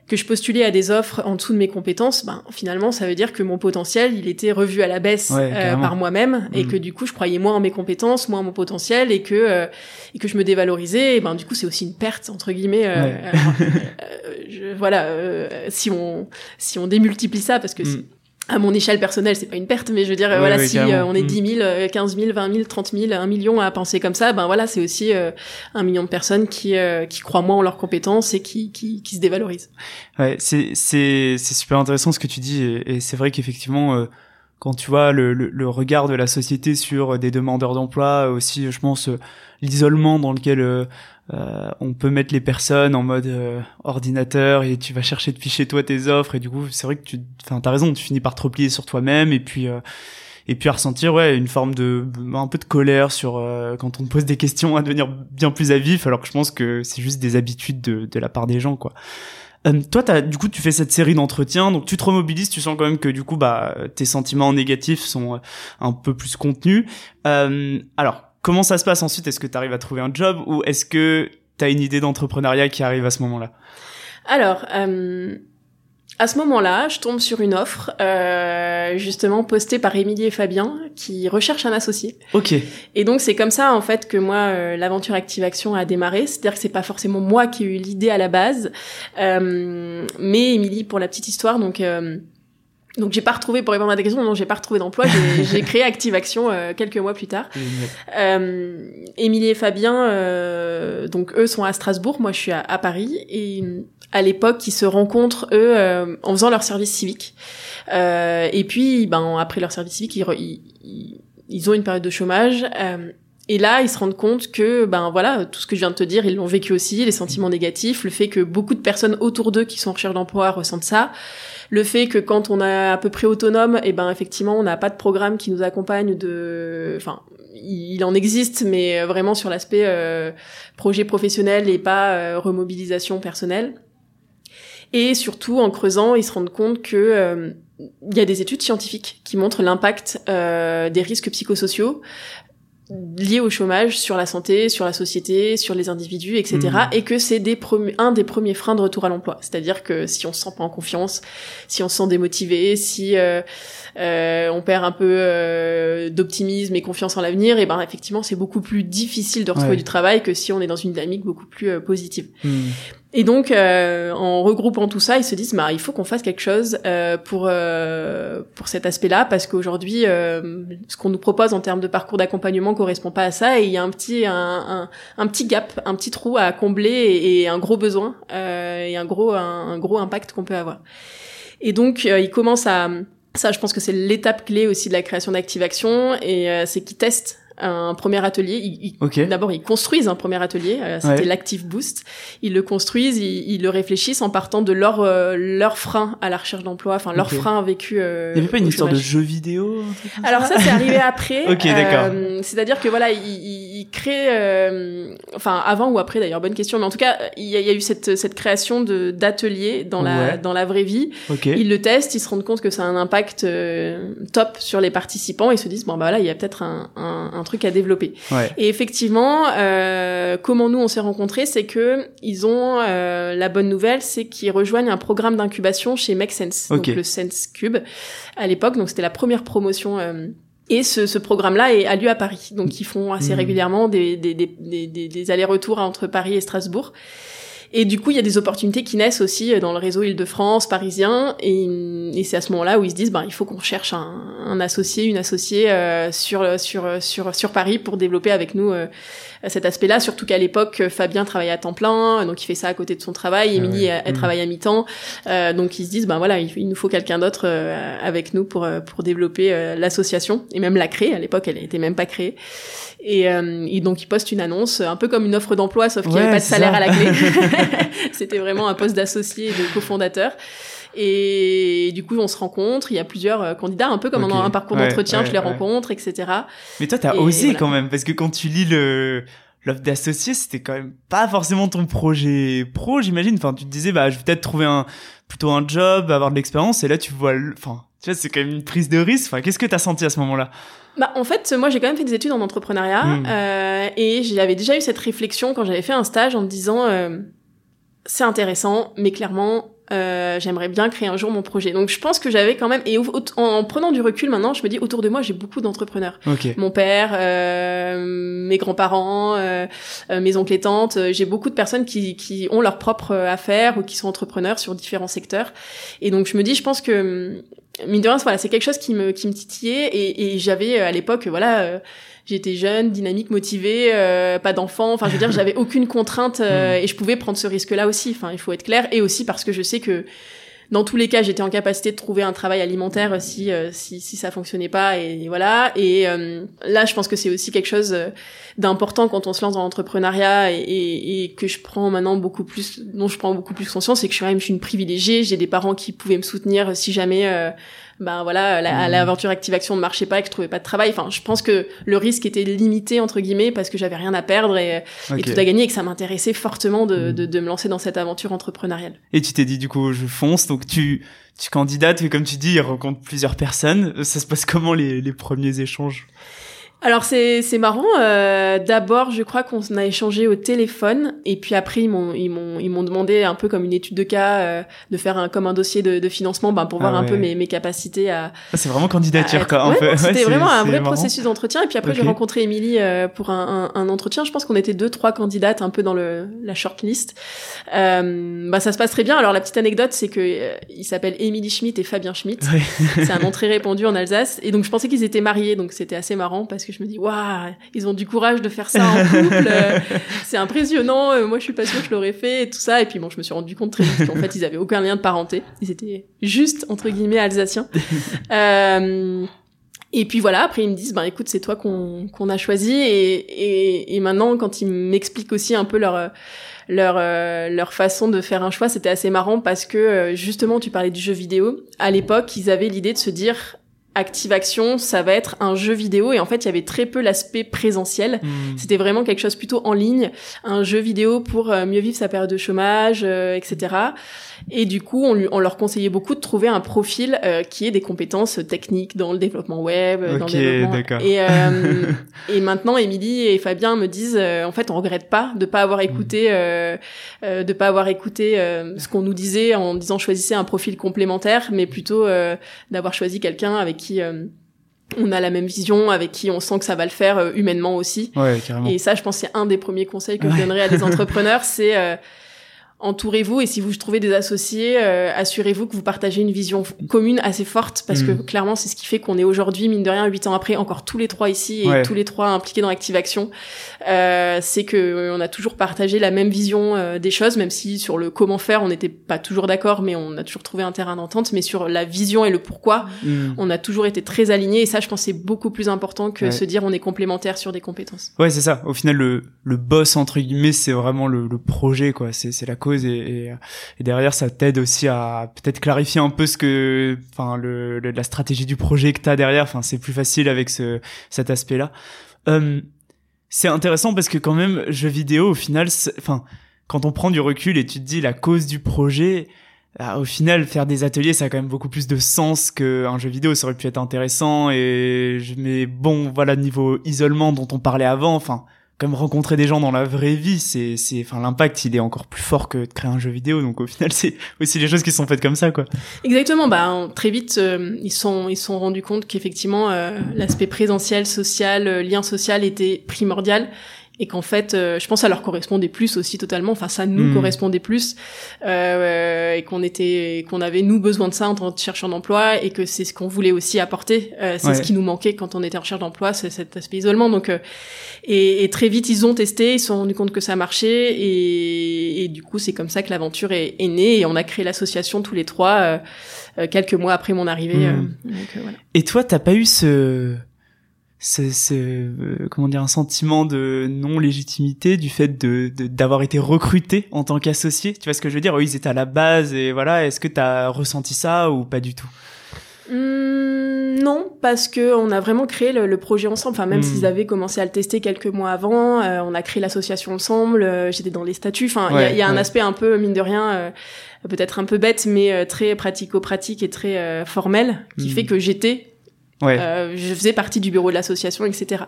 que je postulais à des offres en dessous de mes compétences, ben finalement ça veut dire que mon potentiel il était revu à la baisse Ouais, euh, par moi-même et Mhm. que du coup je croyais moins en mes compétences, moins en mon potentiel et que euh, et que je me dévalorisais. Et ben du coup c'est aussi une perte entre guillemets. euh, Ouais. euh, je- voilà, euh, si on si on démultiplie ça parce que Mhm. À mon échelle personnelle, c'est pas une perte, mais je veux dire, euh, Ouais, voilà, ouais, si euh, on est Mm. 10 000, euh, 15 000, 20 000, 30 000, 1 million à penser comme ça, ben voilà, c'est aussi euh, un million de personnes qui euh, qui croient moins en leurs compétences et qui qui, qui se dévalorisent. Ouais, c'est c'est c'est super intéressant ce que tu dis et, et c'est vrai qu'effectivement euh, quand tu vois le, le, le regard de la société sur des demandeurs d'emploi aussi je pense euh, l'isolement dans lequel euh, euh, on peut mettre les personnes en mode euh, ordinateur et tu vas chercher depuis chez toi tes offres et du coup c'est vrai que tu enfin t'as raison tu finis par te replier sur toi-même et puis euh, et puis à ressentir ouais une forme de un peu de colère sur euh, quand on te pose des questions à devenir bien plus à vif alors que je pense que c'est juste des habitudes de, de la part des gens quoi euh, toi, t'as, du coup, tu fais cette série d'entretiens, donc tu te remobilises, tu sens quand même que du coup, bah, tes sentiments négatifs sont euh, un peu plus contenus. Euh, alors, comment ça se passe ensuite? Est-ce que tu arrives à trouver un job ou est-ce que t'as une idée d'entrepreneuriat qui arrive à ce moment-là? Alors, euh, à ce moment-là, je tombe sur une offre, euh, justement postée par Émilie et Fabien, qui recherchent un associé. Ok. Et donc c'est comme ça en fait que moi euh, l'aventure Active Action a démarré. C'est-à-dire que c'est pas forcément moi qui ai eu l'idée à la base, euh, mais Émilie pour la petite histoire donc. Euh, Donc j'ai pas retrouvé pour répondre à ta question, non j'ai pas retrouvé d'emploi. J'ai créé Active Action euh, quelques mois plus tard. Euh, Émilie et Fabien, euh, donc eux sont à Strasbourg, moi je suis à, à Paris et à l'époque ils se rencontrent eux euh, en faisant leur service civique. Euh, et puis ben après leur service civique ils, ils, ils ont une période de chômage. Et là, ils se rendent compte que, ben voilà, tout ce que je viens de te dire, ils l'ont vécu aussi, les sentiments négatifs, le fait que beaucoup de personnes autour d'eux qui sont en recherche d'emploi ressentent ça, le fait que quand on est à peu près autonome, et eh ben effectivement, on n'a pas de programme qui nous accompagne de, enfin, il en existe, mais vraiment sur l'aspect euh, projet professionnel et pas euh, remobilisation personnelle. Et surtout, en creusant, ils se rendent compte que euh, il y a des études scientifiques qui montrent l'impact des risques psychosociaux liés au chômage sur la santé, sur la société, sur les individus, etc. Mmh. Et que c'est des un des premiers freins de retour à l'emploi. C'est-à-dire que si on se sent pas en confiance, si on se sent démotivé, si euh, euh, on perd un peu euh, d'optimisme et confiance en l'avenir, et ben effectivement c'est beaucoup plus difficile de retrouver du travail que si on est dans une dynamique beaucoup plus euh, positive. Mmh. Et donc, euh, en regroupant tout ça, ils se disent, bah, il faut qu'on fasse quelque chose euh, pour euh, pour cet aspect-là, parce qu'aujourd'hui, euh, ce qu'on nous propose en termes de parcours d'accompagnement correspond pas à ça, et il y a un petit un, un, petit gap, un petit trou à combler et, un gros besoin euh, et un gros un, un gros impact qu'on peut avoir. Et donc, ils commencent à ça, je pense que c'est l'étape clé aussi de la création d'Active Action, et c'est qu'ils testent un premier atelier. Ils, D'abord, ils construisent un premier atelier. Euh, c'était l'Active Boost. Ils le construisent, ils, ils, le réfléchissent en partant de leur euh, leur frein à la recherche d'emploi, enfin leur frein vécu. Euh, il n'y avait pas une histoire de jeu vidéo Alors ça, c'est arrivé après. ok, d'accord. C'est-à-dire que voilà, ils, ils créent, enfin avant ou après d'ailleurs, bonne question, mais en tout cas, il y a, y a eu cette cette création de d'ateliers dans la dans la vraie vie. Ils le testent, ils se rendent compte que ça a un impact top sur les participants, ils se disent bon bah là, il y a peut-être un, un, un truc à développer. Et effectivement, euh, comment nous on s'est rencontrés, c'est que ils ont euh, la bonne nouvelle, c'est qu'ils rejoignent un programme d'incubation chez Make Sense, donc le Sense Cube à l'époque. Donc c'était la première promotion. Et ce, ce programme-là a lieu à Paris. Donc ils font assez mmh. régulièrement des, des, des, des, des allers-retours entre Paris et Strasbourg. Et du coup, il y a des opportunités qui naissent aussi euh, dans le réseau Île-de-France, parisien. Et, et c'est à ce moment-là où ils se disent, bah, il faut qu'on cherche un, un, associé, une associée euh, sur, sur, sur, sur Paris pour développer avec nous euh, cet aspect-là. Surtout qu'à l'époque, Fabien travaillait à temps plein, donc il fait ça à côté de son travail. Ah Émilie, elle, mmh. travaille à mi-temps. donc ils se disent, ben voilà, il, nous faut quelqu'un d'autre avec nous pour, pour développer l'association et même la créer. À l'époque, elle n'était même pas créée. Et, euh, et, donc ils postent une annonce, un peu comme une offre d'emploi, sauf qu'il n'y avait pas de salaire à la clé. C'était vraiment un poste d'associé et de cofondateur. Et du coup, on se rencontre. Il y a plusieurs euh, candidats, un peu comme dans un parcours d'entretien. je les rencontre, etc. Mais toi, t'as osé quand même, parce que quand tu lis le l'offre d'associé, c'était quand même pas forcément ton projet pro, j'imagine. Enfin, tu te disais, bah, je vais peut-être trouver un plutôt un job, avoir de l'expérience. Et là, tu vois, enfin, tu vois, c'est quand même une prise de risque. Enfin, qu'est-ce que t'as senti à ce moment-là? Bah, en fait, moi, j'ai quand même fait des études en entrepreneuriat hmm. euh, et j'avais déjà eu cette réflexion quand j'avais fait un stage en me disant euh, c'est intéressant, mais clairement, euh, j'aimerais bien créer un jour mon projet. Donc je pense que j'avais quand même et en, prenant du recul maintenant, je me dis autour de moi j'ai beaucoup d'entrepreneurs. Mon père, euh, mes grands-parents, euh, euh, mes oncles et tantes, euh, j'ai beaucoup de personnes qui, qui ont leur propre affaire ou qui sont entrepreneurs sur différents secteurs. Et donc je me dis, je pense que mine de rien, voilà, c'est quelque chose qui me qui me titillait et, et j'avais à l'époque, voilà, euh, j'étais jeune, dynamique, motivée, euh, pas d'enfant. Enfin, je veux dire, j'avais aucune contrainte mm. et je pouvais prendre ce risque-là aussi. Enfin, il faut être clair et aussi parce que je sais que dans tous les cas, j'étais en capacité de trouver un travail alimentaire si si, si ça fonctionnait pas et, voilà. Et là, je pense que c'est aussi quelque chose d'important quand on se lance dans l'entrepreneuriat et, et, et, que je prends maintenant beaucoup plus, dont je prends beaucoup plus conscience, c'est que je suis quand même je suis une privilégiée. J'ai des parents qui pouvaient me soutenir si jamais euh, ben voilà mmh. l'aventure Active Action ne marchait pas et que je trouvais pas de travail. Enfin je pense que le risque était limité entre guillemets parce que j'avais rien à perdre et, et tout à gagner et que ça m'intéressait fortement de, mmh. de, de, me lancer dans cette aventure entrepreneuriale. Et tu t'es dit du coup je fonce. Donc tu tu candidates et comme tu dis il rencontre plusieurs personnes. Ça se passe comment les, les premiers échanges? Alors c'est c'est marrant. Euh, D'abord, je crois qu'on a échangé au téléphone, et puis après ils m'ont ils m'ont ils m'ont demandé un peu comme une étude de cas euh, de faire un comme un dossier de, de financement, ben pour Ah voir un peu mes mes capacités à. Ah, c'est vraiment candidature quoi. un Ouais, peu. non, Ouais, C'était vraiment un vrai marrant. processus d'entretien, et puis après j'ai rencontré Émilie euh, pour un, un, un entretien. Je pense qu'on était deux trois candidates un peu dans le la shortlist. Euh, bah ça se passe très bien. Alors la petite anecdote, c'est que euh, il s'appelle Émilie Schmitt et Fabien Schmitt. C'est un nom très répandu en Alsace. Et donc, je pensais qu'ils étaient mariés. Donc, c'était assez marrant parce que je me dis, waouh, ils ont du courage de faire ça en couple. Euh, c'est impressionnant. Euh, Moi, je suis pas sûre que je l'aurais fait et tout ça. Et puis, bon, je me suis rendu compte très vite qu'en fait, ils avaient aucun lien de parenté. Ils étaient juste, entre guillemets, alsaciens. Euh, et puis voilà, après ils me disent, ben écoute, c'est toi qu'on qu'on a choisi. Et, et, et maintenant, quand ils m'expliquent aussi un peu leur leur leur façon de faire un choix, c'était assez marrant parce que justement, tu parlais du jeu vidéo. À l'époque, ils avaient l'idée de se dire Active Action, ça va être un jeu vidéo. Et en fait, il y avait très peu l'aspect présentiel. Hmm. C'était vraiment quelque chose plutôt en ligne, un jeu vidéo pour euh, mieux vivre sa période de chômage, euh, etc. Et du coup, on, lui, on leur conseillait beaucoup de trouver un profil euh, qui ait des compétences techniques dans le développement web, euh, dans Ok, le développement. d'accord. Et, euh, et maintenant, Émilie et Fabien me disent, euh, en fait, on regrette pas de pas avoir écouté, euh, euh, de pas avoir écouté euh, ce qu'on nous disait en disant choisissez un profil complémentaire, mais plutôt euh, d'avoir choisi quelqu'un avec qui euh, on a la même vision, avec qui on sent que ça va le faire euh, humainement aussi. Ouais, carrément. Et ça, je pense, c'est un des premiers conseils que je donnerais à des entrepreneurs, c'est euh, entourez-vous et si vous trouvez des associés, euh, assurez-vous que vous partagez une vision commune assez forte parce que Mm. clairement, c'est ce qui fait qu'on est aujourd'hui, mine de rien, huit ans après, encore tous les trois ici et Ouais. tous les trois impliqués dans Active Action. Euh, c'est que euh, on a toujours partagé la même vision euh, des choses, même si sur le comment faire, on n'était pas toujours d'accord, mais on a toujours trouvé un terrain d'entente. Mais sur la vision et le pourquoi, Hmm. on a toujours été très alignés et ça, je pense, c'est beaucoup plus important que Ouais. se dire on est complémentaires sur des compétences. Ouais, c'est ça. Au final, le, le boss, entre guillemets, c'est vraiment le, le projet, quoi. C'est, c'est la cause et, derrière, ça t'aide aussi à peut-être clarifier un peu ce que, enfin, la stratégie du projet que t'as derrière. Enfin, c'est plus facile avec ce, cet aspect-là. Euh, c'est intéressant parce que quand même, jeux vidéo, au final, enfin, quand on prend du recul et tu te dis la cause du projet, ah, au final, faire des ateliers, ça a quand même beaucoup plus de sens qu'un jeu vidéo. Ça aurait pu être intéressant et mais bon, voilà, niveau isolement dont on parlait avant, enfin, comme rencontrer des gens dans la vraie vie, c'est, c'est, enfin, l'impact, il est encore plus fort que de créer un jeu vidéo. Donc au final, c'est aussi les choses qui sont faites comme ça, quoi. Exactement. Bah très vite, euh, ils sont ils sont rendus compte qu'effectivement euh, l'aspect présentiel, social, euh, lien social était primordial et qu'en fait, euh, je pense ça leur correspondait plus aussi totalement. Enfin, ça nous Mm. correspondait plus euh, et qu'on était qu'on avait nous besoin de ça en tant que chercheurs d'emploi et que c'est ce qu'on voulait aussi apporter. Euh, c'est Ouais. ce qui nous manquait quand on était en recherche d'emploi, c'est cet aspect isolement. Donc euh, et, et très vite, ils ont testé, ils se sont rendus compte que ça marchait et, et du coup, c'est comme ça que l'aventure est, est née et on a créé l'association tous les trois. euh, euh, quelques mois après mon arrivée. Mm. euh, donc, euh, voilà. Et toi, t'as pas eu ce, ce, ce euh, comment dire, un sentiment de non légitimité du fait de de- d'avoir été recruté en tant qu'associé. Tu vois ce que je veux dire? Eux, ils étaient à la base et voilà. Est-ce que t'as ressenti ça ou pas du tout? Hum, non, parce que on a vraiment créé le, le projet ensemble. Enfin, même Mm. s'ils avaient commencé à le tester quelques mois avant, euh, on a créé l'association ensemble. euh, J'étais dans les statuts. Enfin, il y a- y, un aspect un peu mine de rien, euh, peut-être un peu bête, mais très pratico-pratique et très formel, qui Mm. fait que j'étais Ouais. Euh, je faisais partie du bureau de l'association, etc.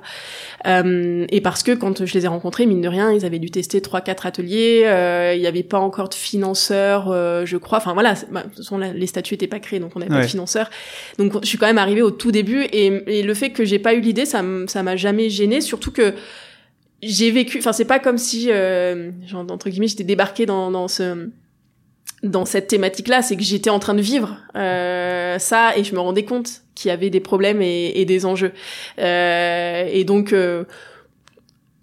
Euh, et parce que quand je les ai rencontrés, mine de rien, ils avaient dû tester trois, quatre ateliers. euh, Il n'y avait pas encore de financeurs, euh, je crois. Enfin voilà, bah, de toute façon, là, les statuts étaient pas créés, donc on n'avait pas de financeurs. Donc je suis quand même arrivée au tout début. Et, et le fait que j'ai pas eu l'idée, ça ça m'a jamais gênée. Surtout que j'ai vécu. Enfin c'est pas comme si, euh, genre, entre guillemets, j'étais débarquée dans, dans ce dans cette thématique-là, c'est que j'étais en train de vivre euh, ça et je me rendais compte qu'il y avait des problèmes et, et des enjeux. Euh, et donc euh,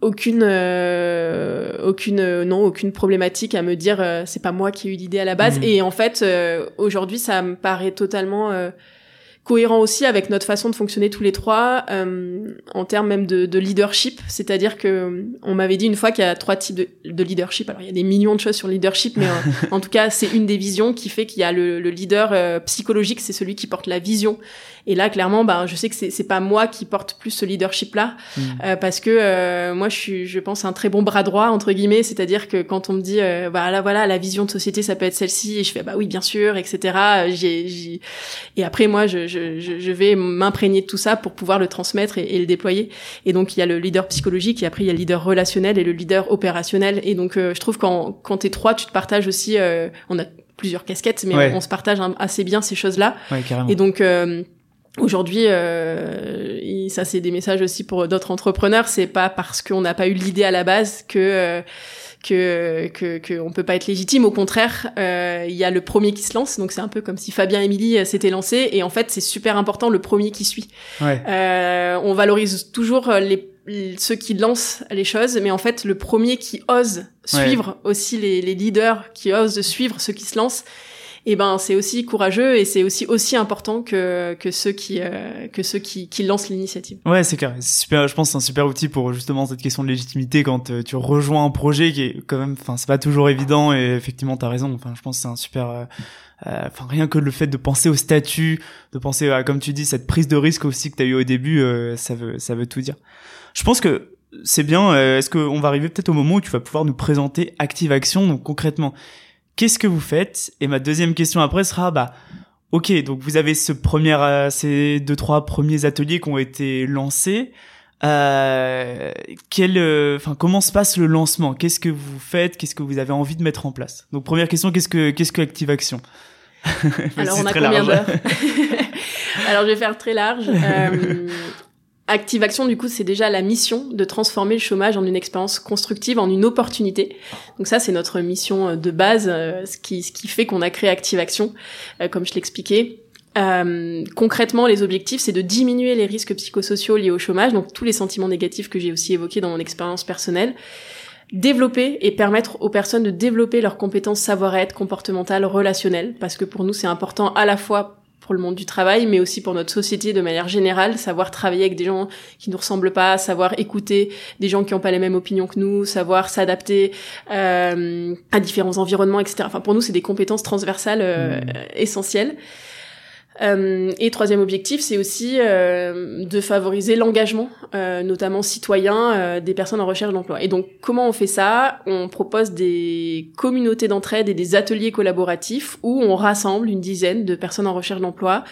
aucune euh, aucune euh, non aucune problématique à me dire euh, c'est pas moi qui ai eu l'idée à la base Mhm. et en fait euh, aujourd'hui ça me paraît totalement euh, cohérent aussi avec notre façon de fonctionner tous les trois euh, en termes même de, de leadership. C'est-à-dire que on m'avait dit une fois qu'il y a trois types de, de leadership. Alors il y a des millions de choses sur le leadership mais euh, en tout cas c'est une des visions qui fait qu'il y a le, le leader euh, psychologique c'est celui qui porte la vision et là clairement ben je sais que c'est c'est pas moi qui porte plus ce leadership là Mm. euh, parce que euh, moi je suis je pense un très bon bras droit entre guillemets c'est-à-dire que quand on me dit euh, voilà voilà la vision de société ça peut être celle-ci et je fais bah oui bien sûr etc j'ai j'ai et après moi je je je, vais m'imprégner de tout ça pour pouvoir le transmettre et, le déployer. Et donc il y a le leader psychologique et après il y a le leader relationnel et le leader opérationnel. Et donc je trouve quand quand t'es trois, tu te partages aussi. on a plusieurs casquettes, mais on, se partage assez bien ces choses-là. Ouais, et donc Aujourd'hui, euh, ça c'est des messages aussi pour d'autres entrepreneurs. C'est pas parce qu'on n'a pas eu l'idée à la base que euh, que que qu'on peut pas être légitime. Au contraire, euh, il y a le premier qui se lance. Donc c'est un peu comme si Fabien et Émilie euh, s'étaient lancés. Et en fait, c'est super important le premier qui suit. Ouais. Euh, on valorise toujours les ceux qui lancent les choses, mais en fait, le premier qui ose suivre aussi les, les leaders, qui osent suivre ceux qui se lancent, et eh ben c'est aussi courageux et c'est aussi aussi important que que ceux qui euh, que ceux qui, qui lancent l'initiative. Ouais, c'est clair. Super. Je pense c'est un super outil pour justement cette question de légitimité quand euh, tu rejoins un projet qui est quand même. Enfin, c'est pas toujours évident et effectivement t'as raison. Enfin, je pense que c'est un super. Euh, enfin rien que le fait de penser au statut, de penser à comme tu dis cette prise de risque aussi que tu as eu au début, ça veut ça veut tout dire. Je pense que c'est bien. Est-ce qu'on va arriver peut-être au moment où tu vas pouvoir nous présenter Active Action donc concrètement qu'est-ce que vous faites Et ma deuxième question après sera, bah, ok, donc vous avez ce premier, euh, ces deux trois premiers ateliers qui ont été lancés. Euh, quel, euh, enfin, comment se passe le lancement? Qu'est-ce que vous faites? Qu'est-ce que vous avez envie de mettre en place? Donc première question, qu'est-ce que qu'est-ce que Active Action? Alors on a combien d'heures Alors je vais faire très large. Active Action, du coup, c'est déjà la mission de transformer le chômage en une expérience constructive, en une opportunité. Donc ça, c'est notre mission euh, de base, euh, ce qui, ce qui fait qu'on a créé Active Action, euh, comme je l'expliquais. Euh, concrètement, les objectifs, c'est de diminuer les risques psychosociaux liés au chômage, donc tous les sentiments négatifs que j'ai aussi évoqués dans mon expérience personnelle, développer et permettre aux personnes de développer leurs compétences savoir-être, comportementales, relationnelles, parce que pour nous, c'est important à la fois pour le monde du travail, mais aussi pour notre société de manière générale, savoir travailler avec des gens qui nous ressemblent pas, savoir écouter des gens qui n'ont pas les mêmes opinions que nous, savoir s'adapter euh, à différents environnements, etc. Enfin, pour nous, c'est des compétences transversales euh, mmh. essentielles. Euh, et troisième objectif, c'est aussi euh, de favoriser l'engagement, euh, notamment citoyen, euh, des personnes en recherche d'emploi. Et donc, comment on fait ça? On propose des communautés d'entraide et des ateliers collaboratifs où on rassemble une dizaine de personnes en recherche d'emploi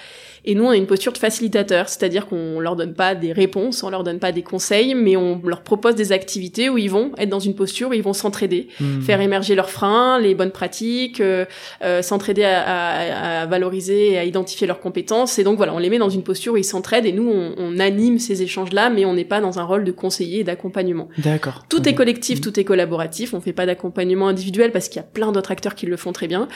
et nous, on a une posture de facilitateur, c'est-à-dire qu'on leur donne pas des réponses, on leur donne pas des conseils, mais on leur propose des activités où ils vont être dans une posture où ils vont s'entraider, hmm. faire émerger leurs freins, les bonnes pratiques, euh, euh, s'entraider à, à, à, valoriser et à identifier leurs compétences. Et donc voilà, on les met dans une posture où ils s'entraident et nous, on, on anime ces échanges-là, mais on n'est pas dans un rôle de conseiller et d'accompagnement. D'accord. Tout est collectif, hmm. tout est collaboratif. On fait pas d'accompagnement individuel parce qu'il y a plein d'autres acteurs qui le font très bien.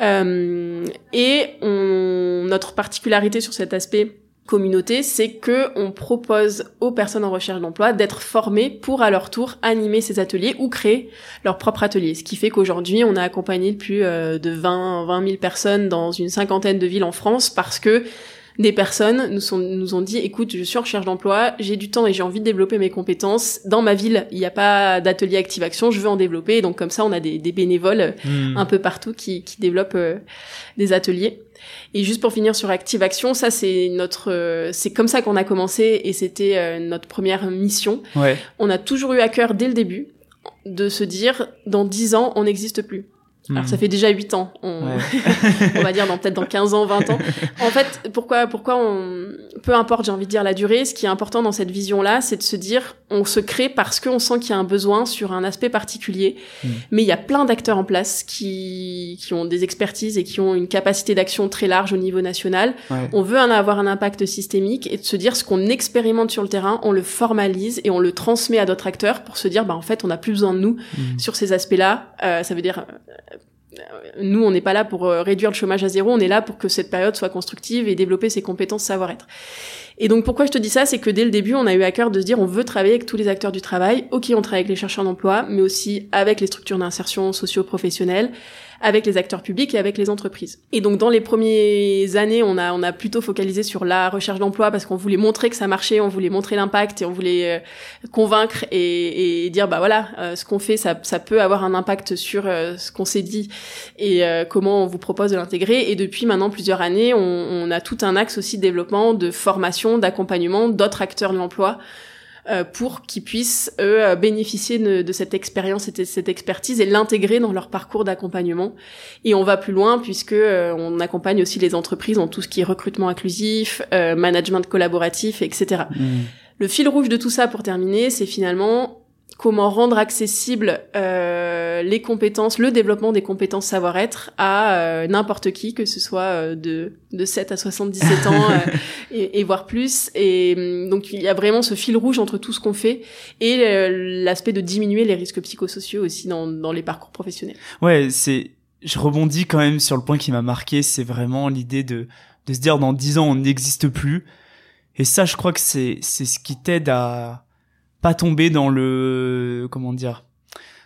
Euh, et on, notre particularité sur cet aspect communauté, c'est que on propose aux personnes en recherche d'emploi d'être formées pour à leur tour animer ces ateliers ou créer leur propre atelier. Ce qui fait qu'aujourd'hui, on a accompagné plus euh, de 20 20 000 personnes dans une cinquantaine de villes en France parce que des personnes nous, sont, nous ont dit écoute je suis en recherche d'emploi j'ai du temps et j'ai envie de développer mes compétences dans ma ville il n'y a pas d'atelier active action je veux en développer donc comme ça on a des, des bénévoles hmm. un peu partout qui, qui développent euh, des ateliers et juste pour finir sur Active Action, ça c'est notre, euh, c'est comme ça qu'on a commencé et c'était euh, notre première mission. Ouais. On a toujours eu à cœur dès le début de se dire dans dix ans on n'existe plus. Alors ça hmm. fait déjà 8 ans, on, on va dire dans peut-être dans 15 ans, 20 ans. En fait, pourquoi pourquoi on peu importe, j'ai envie de dire la durée, ce qui est important dans cette vision-là, c'est de se dire on se crée parce qu'on sent qu'il y a un besoin sur un aspect particulier. Hmm. Mais il y a plein d'acteurs en place qui qui ont des expertises et qui ont une capacité d'action très large au niveau national. On veut en avoir un impact systémique et de se dire ce qu'on expérimente sur le terrain, on le formalise et on le transmet à d'autres acteurs pour se dire bah en fait, on n'a plus besoin de nous hmm. sur ces aspects-là. Euh, ça veut dire nous, on n'est pas là pour euh, réduire le chômage à zéro, on est là pour que cette période soit constructive et développer ses compétences savoir-être. Et donc pourquoi je te dis ça, c'est que dès le début, on a eu à cœur de se dire on veut travailler avec tous les acteurs du travail. Ok, on travaille avec les chercheurs d'emploi, mais aussi avec les structures d'insertion socio-professionnelle, avec les acteurs publics et avec les entreprises. Et donc dans les premières années, on a on a plutôt focalisé sur la recherche d'emploi parce qu'on voulait montrer que ça marchait, on voulait montrer l'impact et on voulait euh, convaincre et, et, dire bah voilà, euh, ce qu'on fait ça ça peut avoir un impact sur euh, ce qu'on s'est dit et comment on vous propose de l'intégrer. Et depuis maintenant plusieurs années, on, on, a tout un axe aussi de développement, de formation, d'accompagnement d'autres acteurs de l'emploi pour qu'ils puissent eux bénéficier de, de cette expérience et de cette expertise et l'intégrer dans leur parcours d'accompagnement. Et on va plus loin puisque on accompagne aussi les entreprises dans tout ce qui est recrutement inclusif, management collaboratif, etc. Mmh. Le fil rouge de tout ça, pour terminer, c'est finalement comment rendre accessible euh, les compétences, le développement des compétences savoir-être à euh, n'importe qui, que ce soit euh, de, de 7 à 77 ans et, et, voire plus. Et hum, donc il y a vraiment ce fil rouge entre tout ce qu'on fait et l'aspect de diminuer les risques psychosociaux aussi dans, dans les parcours professionnels. Ouais, c'est je rebondis quand même sur le point qui m'a marqué, c'est vraiment l'idée de de se dire dans 10 ans on n'existe plus. Et ça, je crois que c'est c'est ce qui t'aide à pas tomber dans le comment dire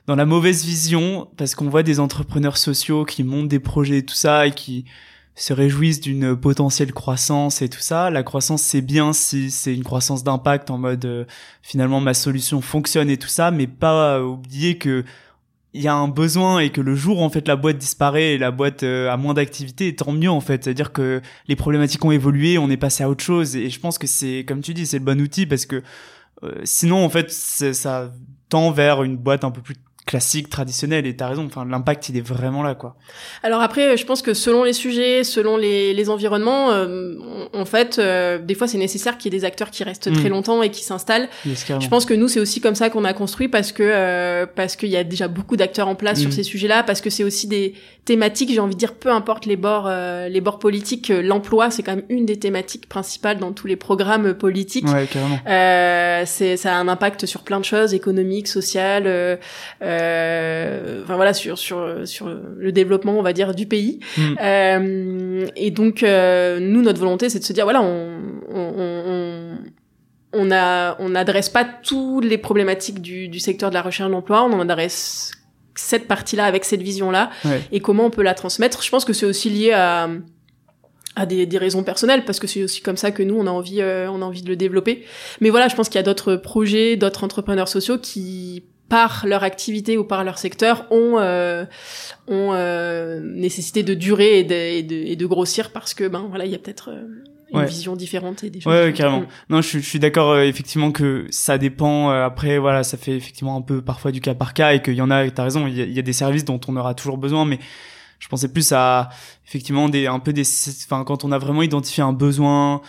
dans la mauvaise vision parce qu'on voit des entrepreneurs sociaux qui montent des projets et tout ça et qui se réjouissent d'une potentielle croissance et tout ça. La croissance c'est bien si c'est une croissance d'impact en mode euh, finalement ma solution fonctionne et tout ça, mais pas oublier que il y a un besoin et que le jour en fait la boîte disparaît et la boîte euh, a moins d'activité, tant mieux en fait. C'est-à-dire que les problématiques ont évolué, on est passé à autre chose et je pense que c'est comme tu dis, c'est le bon outil parce que euh, sinon, en fait, ça tend vers une boîte un peu plus classique, traditionnel. Et t'as raison, enfin, l'impact, il est vraiment là, quoi. Alors après, je pense que selon les sujets, selon les, les environnements, euh, en fait, euh, des fois, c'est nécessaire qu'il y ait des acteurs qui restent très mm. longtemps et qui s'installent. je pense que nous, c'est aussi comme ça qu'on a construit parce que euh, parce qu'il y a déjà beaucoup d'acteurs en place sur mm. ces sujets-là, parce que c'est aussi des thématiques, j'ai envie de dire, peu importe les bords, les bords politiques, l'emploi, c'est quand même une des thématiques principales dans tous les programmes politiques. Ouais, carrément. c'est ça a un impact sur plein de choses, économiques, sociales. Euh, euh, enfin voilà sur sur sur le développement on va dire du pays. Mm. euh, et donc euh, nous notre volonté c'est de se dire voilà on on, on, on a on n'adresse pas toutes les problématiques du, du secteur de la recherche d'emploi on en adresse cette partie-là avec cette vision-là. Et comment on peut la transmettre. Je pense que c'est aussi lié à à des, des, raisons personnelles parce que c'est aussi comme ça que nous on a envie on a envie de le développer. Mais voilà je pense qu'il y a d'autres projets d'autres entrepreneurs sociaux qui par leur activité ou par leur secteur ont euh, ont euh, nécessité de durer et de, et de, et de grossir parce que ben voilà il y a peut-être euh, une vision différente et des choses ouais, carrément mm. non je, je suis d'accord euh, effectivement que ça dépend euh, après voilà ça fait effectivement un peu parfois du cas par cas et qu'il y en a t'as raison il y a, y a, des services dont on aura toujours besoin mais je pensais plus à effectivement des un peu des enfin quand on a vraiment identifié un besoin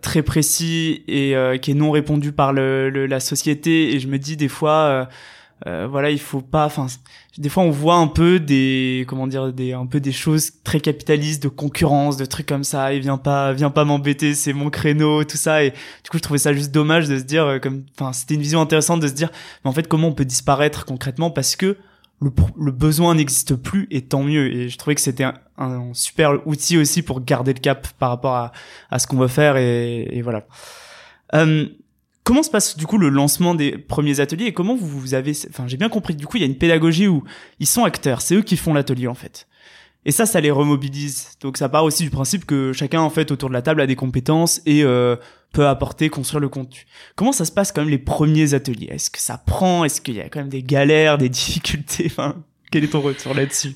très précis et qui est non répondu par le, le, la société et je me dis des fois euh, voilà il faut pas enfin des fois on voit un peu des comment dire des un peu des choses très capitalistes de concurrence de trucs comme ça et viens pas viens pas m'embêter c'est mon créneau tout ça. Et du coup je trouvais ça juste dommage de se dire euh, comme enfin c'était une vision intéressante de se dire mais en fait comment on peut disparaître concrètement parce que le, le besoin n'existe plus et tant mieux. Et je trouvais que c'était un, super outil aussi pour garder le cap par rapport à, à ce qu'on veut faire et, et voilà. Euh, Comment se passe du coup le lancement des premiers ateliers et comment vous, avez, enfin j'ai bien compris, du coup il y a une pédagogie où ils sont acteurs, c'est eux qui font l'atelier en fait. Et ça, ça les remobilise. Donc ça part aussi du principe que chacun en fait autour de la table a des compétences et euh, peut apporter, construire le contenu. Comment ça se passe quand même les premiers ateliers? Est-ce que ça prend? Est-ce qu'il y a quand même des galères, des difficultés? Enfin, quel est ton retour là-dessus?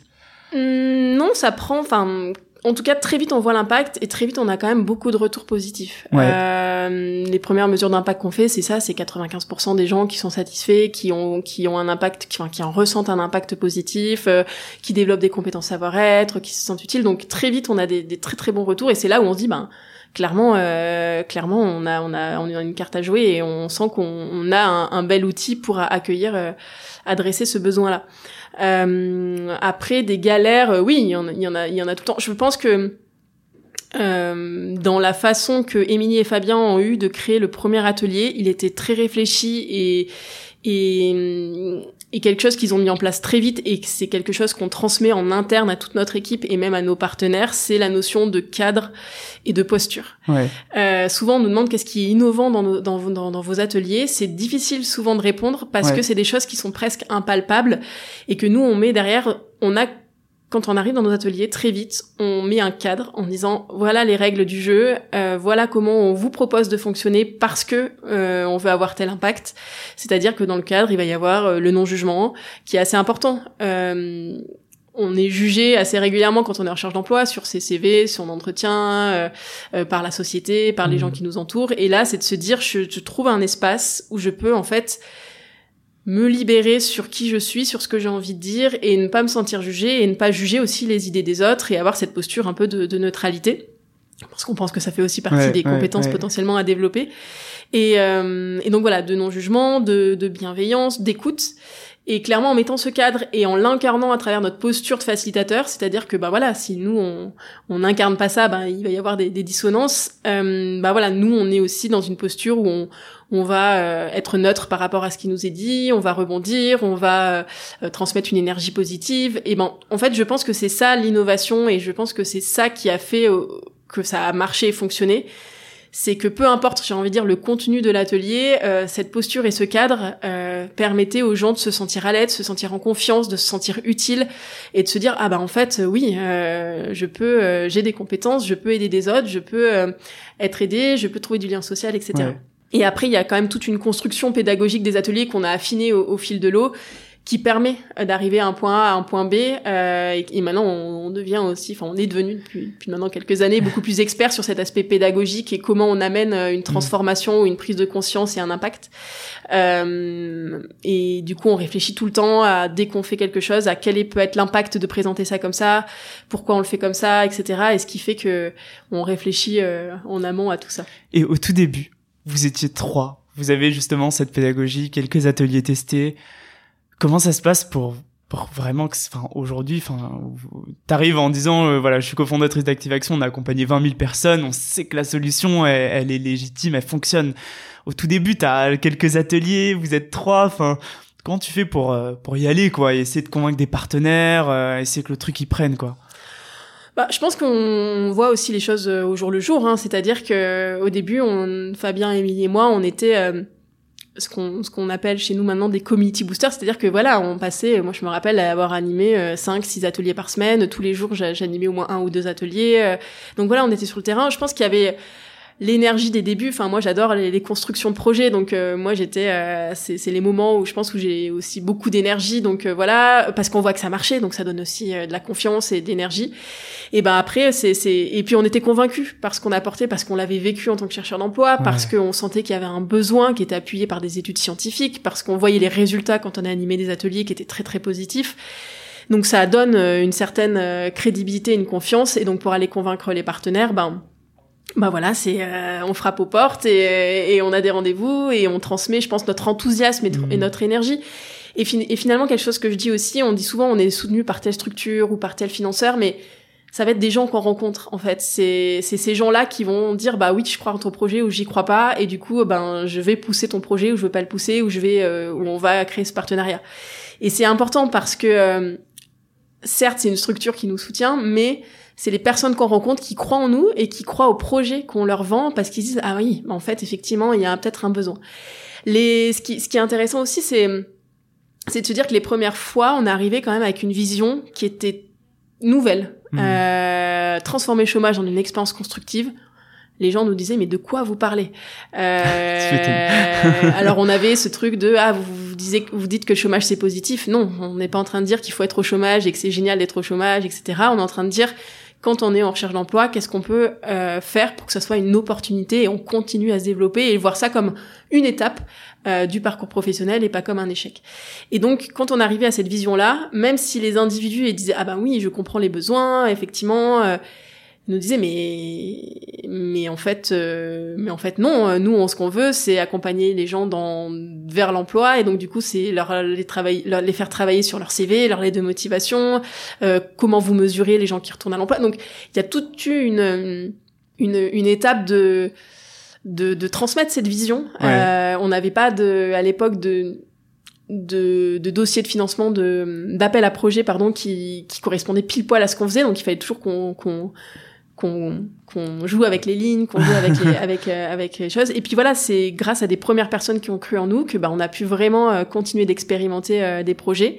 Mmh, Non, ça prend. Enfin, en tout cas, très vite, on voit l'impact et très vite, on a quand même beaucoup de retours positifs. Euh, les premières mesures d'impact qu'on fait, c'est ça, c'est 95% des gens qui sont satisfaits, qui ont qui ont un impact, qui, enfin, qui en ressentent un impact positif, euh, qui développent des compétences savoir-être, qui se sentent utiles. Donc très vite, on a des, des très très bons retours et c'est là où on se dit, ben clairement, euh, clairement, on a on a on a une carte à jouer et on sent qu'on a un, bel outil pour accueillir, euh, adresser ce besoin-là. Euh, après des galères, oui, il y en, a, il y en a tout le temps. Je pense que dans la façon que Émilie et Fabien ont eu de créer le premier atelier, il était très réfléchi et et et quelque chose qu'ils ont mis en place très vite et que c'est quelque chose qu'on transmet en interne à toute notre équipe et même à nos partenaires, c'est la notion de cadre et de posture. Ouais. Euh, souvent, on nous demande qu'est-ce qui est innovant dans, nos, dans, dans, dans, vos ateliers. C'est difficile souvent de répondre parce que c'est des choses qui sont presque impalpables et que nous, on met derrière, on a quand on arrive dans nos ateliers, très vite, on met un cadre en disant voilà les règles du jeu, euh, voilà comment on vous propose de fonctionner parce que euh, on veut avoir tel impact. C'est-à-dire que dans le cadre, il va y avoir euh, le non-jugement qui est assez important. on est jugé assez régulièrement quand on est en recherche d'emploi sur ses CV, son entretien, par la société, par les Mhm. gens qui nous entourent. Et là, c'est de se dire, je, je trouve un espace où je peux en fait me libérer sur qui je suis, sur ce que j'ai envie de dire, et ne pas me sentir jugée, et ne pas juger aussi les idées des autres, et avoir cette posture un peu de, de neutralité. Parce qu'on pense que ça fait aussi partie Ouais, des ouais, compétences ouais. potentiellement à développer. Et, euh, et donc voilà, de non-jugement, de, de bienveillance, d'écoute. Et clairement, en mettant ce cadre et en l'incarnant à travers notre posture de facilitateur, c'est-à-dire que bah voilà, si nous on on n'incarne pas ça, bah il va y avoir des, des dissonances. Euh, bah voilà, nous on est aussi dans une posture où on on va euh, être neutre par rapport à ce qui nous est dit, on va rebondir, on va euh, transmettre une énergie positive. Et ben en fait, je pense que c'est ça l'innovation et je pense que c'est ça qui a fait euh, que ça a marché et fonctionné c'est que peu importe, j'ai envie de dire, le contenu de l'atelier, euh, cette posture et ce cadre euh, permettaient aux gens de se sentir à l'aise, de se sentir en confiance, de se sentir utile et de se dire ah bah en fait euh, oui, euh, je peux, euh, j'ai des compétences, je peux aider des autres, je peux euh, être aidé, je peux trouver du lien social, etc. Ouais. Et après, il y a quand même toute une construction pédagogique des ateliers qu'on a affiné au, au fil de l'eau qui permet d'arriver à un point A à un point B euh, et, et maintenant on, on devient aussi enfin on est devenu depuis, depuis maintenant quelques années beaucoup plus expert sur cet aspect pédagogique et comment on amène euh, une transformation ou une prise de conscience et un impact euh, et du coup on réfléchit tout le temps à dès qu'on fait quelque chose à quel est- peut être l'impact de présenter ça comme ça pourquoi on le fait comme ça etc et ce qui fait que on réfléchit euh, en amont à tout ça Et au tout début, vous étiez trois. Vous avez justement cette pédagogie, quelques ateliers testés. Comment ça se passe pour, pour vraiment que, enfin, aujourd'hui, enfin, t'arrives en disant, euh, voilà, je suis cofondatrice d'Active Action, on a accompagné 20 000 personnes, on sait que la solution, elle, est légitime, elle fonctionne. Au tout début, t'as quelques ateliers, vous êtes trois, enfin, comment tu fais pour, euh, pour y aller, quoi, et essayer de convaincre des partenaires, euh, essayer que le truc y prenne, quoi? Bah, je pense qu'on voit aussi les choses euh, au jour le jour. Hein. C'est-à-dire que au début, on, Fabien, Émilie et moi, on était ce qu'on ce qu'on appelle chez nous maintenant des community boosters. C'est-à-dire que voilà, on passait. Moi, je me rappelle avoir animé euh, cinq, six ateliers par semaine. Tous les jours, j'a- j'animais au moins un ou deux ateliers. euh. donc voilà, on était sur le terrain. Je pense qu'il y avait l'énergie des débuts. Enfin, moi, j'adore les, les constructions de projets. Donc, euh, moi, j'étais. euh, c'est c'est les moments où je pense où j'ai aussi beaucoup d'énergie. Donc euh, voilà, parce qu'on voit que ça marchait. Donc, ça donne aussi euh, de la confiance et de l'énergie. Et ben après, c'est c'est et puis on était convaincus parce qu'on apportait, parce qu'on l'avait vécu en tant que chercheur d'emploi, parce qu'on sentait qu'il y avait un besoin qui était appuyé par des études scientifiques, parce qu'on voyait les résultats quand on a animé des ateliers qui étaient très très positifs. Donc ça donne euh, une certaine euh, crédibilité, une confiance, et donc pour aller convaincre les partenaires, ben bah voilà, c'est euh, on frappe aux portes et, et on a des rendez-vous et on transmet, je pense, notre enthousiasme et, et notre énergie. Et, fin- et finalement, quelque chose que je dis aussi, on dit souvent on est soutenu par telle structure ou par tel financeur, mais ça va être des gens qu'on rencontre en fait. C'est c'est ces gens-là qui vont dire bah oui, je crois en ton projet ou j'y crois pas, et du coup ben je vais pousser ton projet ou je veux pas le pousser ou je vais euh, ou on va créer ce partenariat. Et c'est important parce que euh, certes c'est une structure qui nous soutient, mais c'est les personnes qu'on rencontre qui croient en nous et qui croient au projet qu'on leur vend parce qu'ils disent ah oui, en fait effectivement il y a peut-être un besoin. Les ce qui ce qui est intéressant aussi c'est c'est de se dire que les premières fois on est arrivé quand même avec une vision qui était nouvelle, Mhm. euh, transformer le chômage en une expérience constructive. Les gens nous disaient mais de quoi vous parlez? Euh, Alors on avait ce truc de ah vous, vous disiez vous dites que le chômage c'est positif. Non, on n'est pas en train de dire qu'il faut être au chômage et que c'est génial d'être au chômage, etc. On est en train de dire quand on est en recherche d'emploi, qu'est-ce qu'on peut euh, faire pour que ça soit une opportunité et on continue à se développer et voir ça comme une étape euh, du parcours professionnel et pas comme un échec. Et donc, quand on arrivait à cette vision-là, même si les individus disaient ah ben oui, je comprends les besoins, effectivement, euh, nous disaient mais mais en fait euh, mais en fait non, euh, nous on, ce qu'on veut c'est accompagner les gens dans vers l'emploi et donc du coup c'est leur les travailler leur- les faire travailler sur leur CV, leur lettre de motivation, euh, comment vous mesurez les gens qui retournent à l'emploi. Donc il y a toute une une une étape de de, de transmettre cette vision. Ouais. Euh, on n'avait pas de à l'époque de de, de dossier de financement de d'appel à projet pardon qui qui correspondait pile poil à ce qu'on faisait donc il fallait toujours qu'on qu'on qu'on qu'on joue avec les lignes, qu'on joue avec les, avec euh, avec les choses. Et puis voilà, c'est grâce à des premières personnes qui ont cru en nous que bah on a pu vraiment euh, continuer d'expérimenter euh, des projets.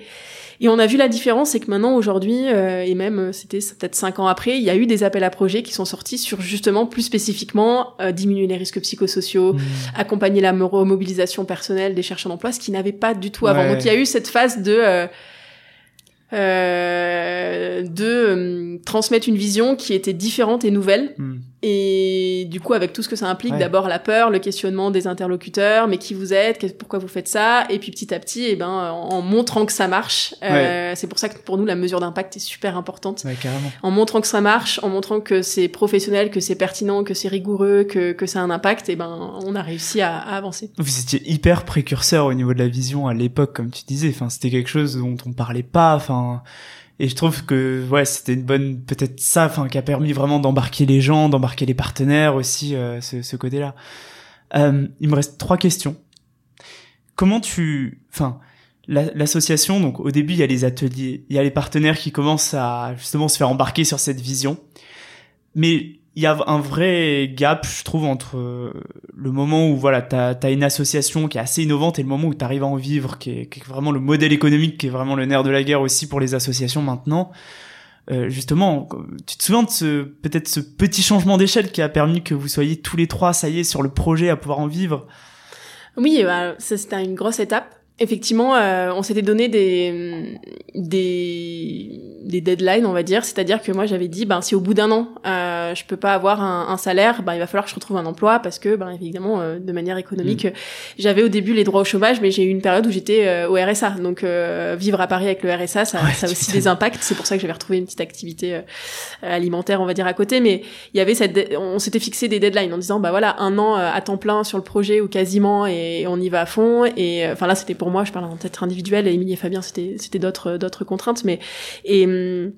Et on a vu la différence, c'est que maintenant aujourd'hui euh, et même c'était peut-être cinq ans après, il y a eu des appels à projets qui sont sortis sur justement plus spécifiquement euh, diminuer les risques psychosociaux, Mhm. accompagner la remobilisation personnelle des chercheurs d'emploi, ce qui n'avait pas du tout avant. Ouais. Donc il y a eu cette phase de de euh, transmettre une vision qui était différente et nouvelle. Hmm. Et du coup, avec tout ce que ça implique, Ouais. d'abord la peur, le questionnement des interlocuteurs, mais qui vous êtes, pourquoi vous faites ça, et puis petit à petit, eh ben, en montrant que ça marche. euh, c'est pour ça que pour nous, la mesure d'impact est super importante. Ouais, carrément. En montrant que ça marche, en montrant que c'est professionnel, que c'est pertinent, que c'est rigoureux, que, que ça a un impact, et ben, on a réussi à, à avancer. Vous étiez hyper précurseur au niveau de la vision à l'époque, comme tu disais. Enfin, c'était quelque chose dont on parlait pas. Enfin, et je trouve que ouais, c'était une bonne, peut-être ça, enfin, qui a permis vraiment d'embarquer les gens, d'embarquer les partenaires aussi, euh, ce, ce côté-là. Euh, il me reste trois questions. Comment tu, enfin, la- l'association, donc au début il y a les ateliers, il y a les partenaires qui commencent à justement se faire embarquer sur cette vision, mais il y a un vrai gap, je trouve, entre euh, le moment où voilà, t'as as une association qui est assez innovante et le moment où t'arrives à en vivre, qui est, qui est vraiment le modèle économique, qui est vraiment le nerf de la guerre aussi pour les associations maintenant. Euh, justement, tu te souviens de ce peut-être ce petit changement d'échelle qui a permis que vous soyez tous les trois, ça y est, sur le projet à pouvoir en vivre? Oui, bah, c'était une grosse étape. Effectivement, euh, on s'était donné des, des des deadlines, on va dire. C'est-à-dire que moi j'avais dit, ben si au bout d'un an euh, je peux pas avoir un, un salaire, ben il va falloir que je retrouve un emploi parce que, ben évidemment, euh, de manière économique, j'avais au début les droits au chômage, mais j'ai eu une période où j'étais euh, au RSA. Donc euh, vivre à Paris avec le RSA, ça, Ouais, ça a aussi des impacts. C'est pour ça que j'avais retrouvé une petite activité euh, alimentaire, on va dire à côté. Mais il y avait cette, on s'était fixé des deadlines en disant, bah voilà, un an à temps plein sur le projet ou quasiment, et on y va à fond. Et enfin là, c'était pour moi, je parle en tête individuelle. Et Émilie et Fabien, c'était c'était d'autres d'autres contraintes, mais et hum,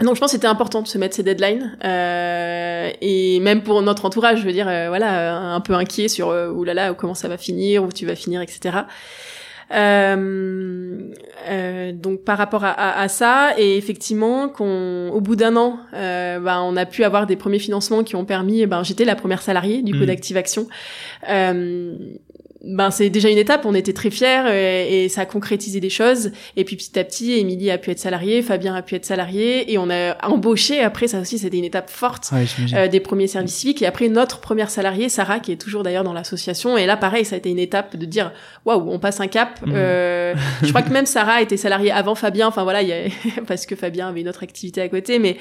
donc je pense que c'était important de se mettre ces deadlines euh, et même pour notre entourage, je veux dire, euh, voilà, un peu inquiet sur euh, oulala comment ça va finir, où tu vas finir, etc. Euh, euh, donc par rapport à, à, à ça et effectivement qu'on au bout d'un an ben, on a pu avoir des premiers financements qui ont permis ben j'étais la première salariée du coup Mhm. d'Active Action euh, ben c'est déjà une étape on était très fiers et, et ça a concrétisé des choses. Et puis petit à petit Émilie a pu être salariée Fabien a pu être salarié et on a embauché après ça aussi c'était une étape forte Ouais, euh, des premiers services civiques. Et après notre première salariée Sarah qui est toujours d'ailleurs dans l'association. Et là pareil ça a été une étape de dire waouh on passe un cap. Mhm. euh, je crois que même Sarah était salariée avant Fabien. Enfin voilà il y a... parce que Fabien avait une autre activité à côté. Mais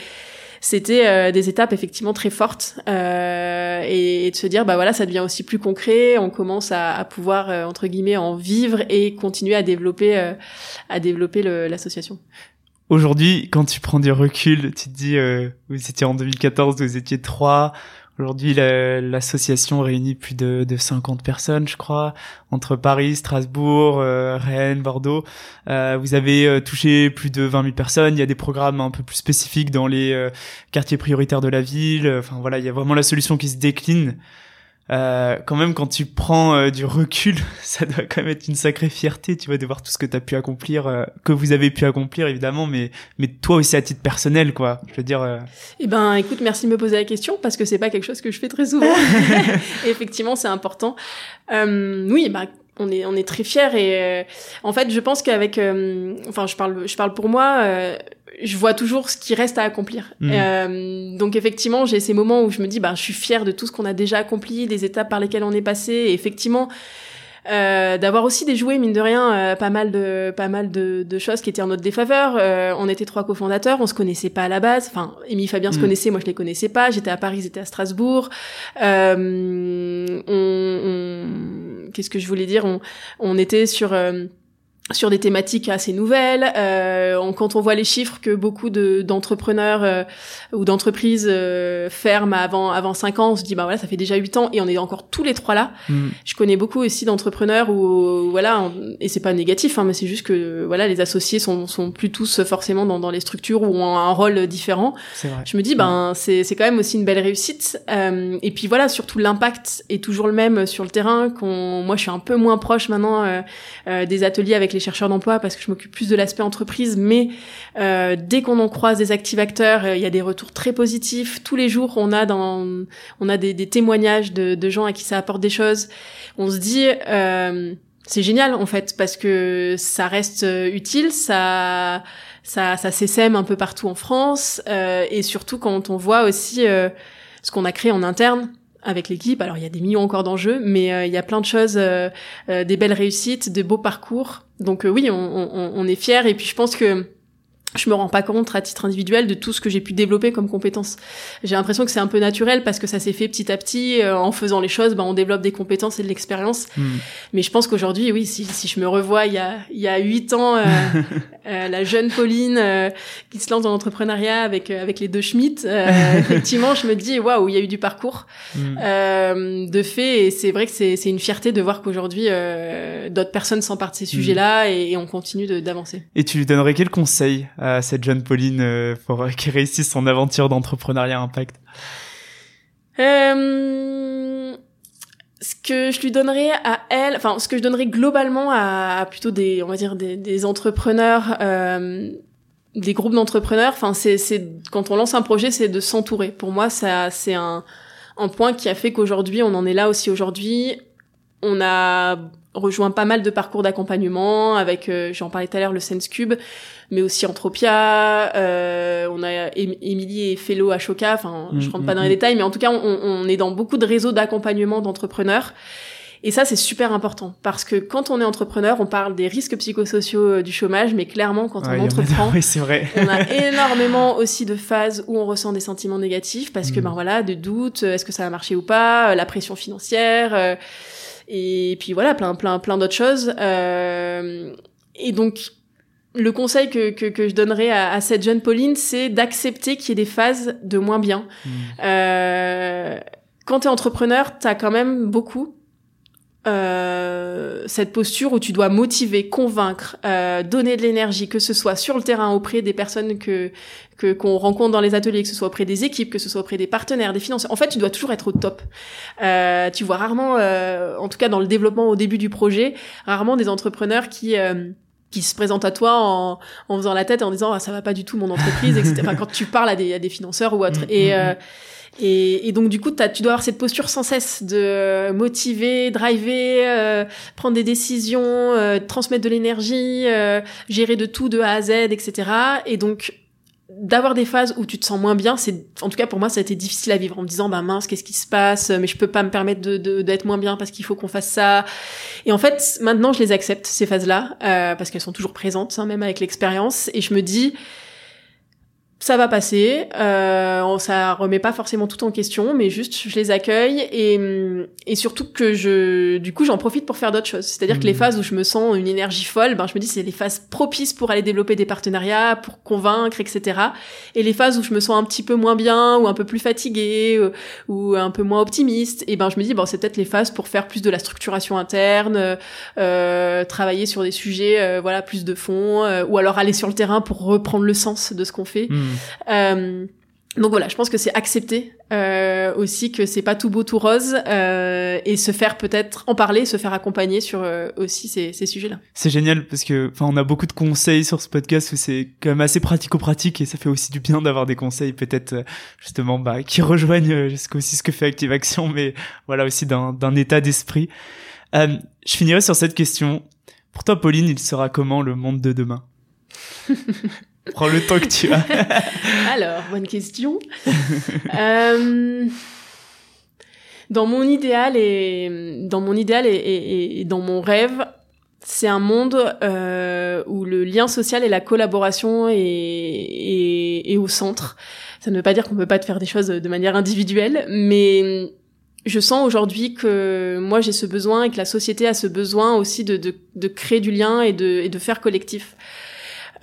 c'était euh, des étapes effectivement très fortes euh, et, et de se dire bah voilà ça devient aussi plus concret on commence à, à pouvoir euh, entre guillemets en vivre et continuer à développer euh, à développer l'association Aujourd'hui, quand tu prends du recul, tu te dis, euh, vous étiez en 2014, vous étiez trois. Aujourd'hui, la- l'association réunit plus de, de 50 personnes, je crois, entre Paris, Strasbourg, euh, Rennes, Bordeaux. Euh, vous avez euh, touché plus de 20 000 personnes. Il y a des programmes un peu plus spécifiques dans les euh, quartiers prioritaires de la ville. Enfin voilà, il y a vraiment la solution qui se décline. Euh, quand même, quand tu prends euh, du recul, ça doit quand même être une sacrée fierté, tu vois, de voir tout ce que tu as pu accomplir, euh, que vous avez pu accomplir évidemment, mais mais toi aussi à titre personnel, quoi. Je veux dire, euh, Eh ben, écoute, merci de me poser la question parce que c'est pas quelque chose que je fais très souvent. effectivement, c'est important. Euh, oui, bah, on est on est très fiers et euh, en fait, je pense qu'avec, euh, enfin, je parle je parle pour moi. Je vois toujours ce qui reste à accomplir. Mhm. Euh, donc effectivement, j'ai ces moments où je me dis, bah, je suis fière de tout ce qu'on a déjà accompli, des étapes par lesquelles on est passé. Et effectivement, euh, d'avoir aussi déjoué mine de rien euh, pas mal de pas mal de, de choses qui étaient en notre défaveur. Euh, on était trois cofondateurs, on se connaissait pas à la base. Enfin, Émilie Fabien se Mm. connaissait, moi je les connaissais pas. J'étais à Paris, ils étaient à Strasbourg. Euh, on, on- qu'est-ce que je voulais dire? On, on était sur euh, sur des thématiques assez nouvelles. Euh, on- quand on voit les chiffres que beaucoup de d'entrepreneurs euh, ou d'entreprises euh, ferment avant avant cinq ans, on se dit bah voilà ça fait déjà huit ans et on est encore tous les trois là. hmm, Je connais beaucoup aussi d'entrepreneurs où voilà on- et c'est pas négatif hein, mais c'est juste que voilà les associés sont sont plus tous forcément dans dans les structures où ont un rôle différent. vrai. Je me dis ben c'est c'est quand même aussi une belle réussite Euh, et puis voilà surtout l'impact est toujours le même sur le terrain qu'on moi je suis un peu moins proche maintenant euh, euh, des ateliers avec les chercheurs d'emploi parce que je m'occupe plus de l'aspect entreprise mais euh, dès qu'on en croise des activateurs euh, il y a des retours très positifs. Tous les jours on a dans on a des, des témoignages de, de gens à qui ça apporte des choses. On se dit euh, c'est génial en fait parce que ça reste euh, utile ça ça, ça s'essaime un peu partout en France euh, et surtout quand on voit aussi euh, ce qu'on a créé en interne avec l'équipe. Alors il y a des millions encore d'enjeux, mais euh, il y a plein de choses, euh, euh, des belles réussites, de beaux parcours. Donc euh, oui, on, on, on est fiers et puis je pense que je me rends pas compte à titre individuel de tout ce que j'ai pu développer comme compétences. J'ai l'impression que c'est un peu naturel parce que ça s'est fait petit à petit euh, en faisant les choses, ben on développe des compétences et de l'expérience. Hmm. Mais je pense qu'aujourd'hui, oui, si, si je me revois il y a il y a huit ans, euh, euh, la jeune Pauline qui se lance dans l'entrepreneuriat avec avec les deux Schmitt, effectivement, je me dis waouh, il y a eu du parcours hmm. de fait et c'est vrai que c'est c'est une fierté de voir qu'aujourd'hui d'autres personnes s'emparent de ces hmm. sujets-là et, et, on continue d'avancer. Et tu lui donnerais quel conseil à cette jeune Pauline euh, pour qu'elle réussisse son aventure d'entrepreneuriat impact euh, ce que je lui donnerais à elle, enfin ce que je donnerais globalement à, plutôt des, on va dire des, des entrepreneurs, euh, des groupes d'entrepreneurs. Enfin c'est c'est quand on lance un projet, c'est de s'entourer. Pour moi, ça c'est un un point qui a fait qu'aujourd'hui on en est là aussi aujourd'hui. On a rejoint pas mal de parcours d'accompagnement avec, euh, j'en parlais tout à l'heure, le Sense Cube, mais aussi Entropia. Euh, on a Émilie et Fellow à Choca. Enfin, je mm, rentre pas mm, dans les mm. détails, mais en tout cas, on, on est dans beaucoup de réseaux d'accompagnement d'entrepreneurs. Et ça, c'est super important parce que quand on est entrepreneur, on parle des risques psychosociaux euh, du chômage, mais clairement, quand on entreprend, oui, vrai. on a énormément aussi de phases où on ressent des sentiments négatifs parce que, ben voilà, de doutes, est-ce que ça va marcher ou pas, la pression financière et puis voilà, plein, plein, plein d'autres choses. Euh, et donc, le conseil que, que, que je donnerais à, à, cette jeune Pauline, c'est d'accepter qu'il y ait des phases de moins bien. Mmh. Euh, quand tu es entrepreneur, tu as quand même beaucoup euh, cette posture où tu dois motiver, convaincre, euh, donner de l'énergie, que ce soit sur le terrain auprès des personnes que que qu'on rencontre dans les ateliers, que ce soit auprès des équipes, que ce soit auprès des partenaires, des financeurs. En fait, tu dois toujours être au top. Euh, tu vois rarement, euh, en tout cas dans le développement au début du projet, rarement des entrepreneurs qui euh, qui se présentent à toi en, en faisant la tête et en disant ah, ça va pas du tout mon entreprise, etc. enfin, quand tu parles à des, à des financeurs ou autres. Mm, et mm, mm. Et, et, donc du coup, tu dois avoir cette posture sans cesse de motiver, driver, euh, prendre des décisions, euh, transmettre de l'énergie, euh, gérer de tout de A à Z, etc. Et donc d'avoir des phases où tu te sens moins bien, c'est en tout cas pour moi ça a été difficile à vivre en me disant bah mince qu'est-ce qui se passe, mais je peux pas me permettre de d'être moins bien parce qu'il faut qu'on fasse ça. Et en fait maintenant je les accepte ces phases-là parce qu'elles sont toujours présentes hein, même avec l'expérience et je me dis ça va passer, euh, ça remet pas forcément tout en question, mais juste je les accueille et, et surtout que je, du coup, j'en profite pour faire d'autres choses. C'est-à-dire que les mmh. phases où je me sens une énergie folle, ben je me dis c'est les phases propices pour aller développer des partenariats, pour convaincre, etc. Et les phases où je me sens un petit peu moins bien ou un peu plus fatiguée ou, un peu moins optimiste, et ben je me dis bon c'est peut-être les phases pour faire plus de la structuration interne, euh, travailler sur des sujets, euh, voilà plus de fond, euh, ou alors aller sur le terrain pour reprendre le sens de ce qu'on fait. Mmh. Euh, donc voilà, je pense que c'est accepter euh, aussi que c'est pas tout beau tout rose euh, et se faire peut-être en parler, se faire accompagner sur euh, aussi ces, ces sujets-là. C'est génial parce que enfin on a beaucoup de conseils sur ce podcast où c'est quand même assez pratico-pratique et ça fait aussi du bien d'avoir des conseils peut-être euh, justement bah qui rejoignent euh, aussi ce que fait Active Action mais voilà aussi d'un d'un état d'esprit. je finirai sur cette question. Pour toi Pauline, il sera comment le monde de demain? Prends le temps que tu as. Alors, bonne question. euh, dans mon idéal et dans mon idéal et, et, dans mon rêve, c'est un monde euh, où le lien social et la collaboration est, est, est au centre. Ça ne veut pas dire qu'on peut pas faire des choses de manière individuelle, mais je sens aujourd'hui que moi j'ai ce besoin et que la société a ce besoin aussi de, de, de créer du lien et de, et de faire collectif.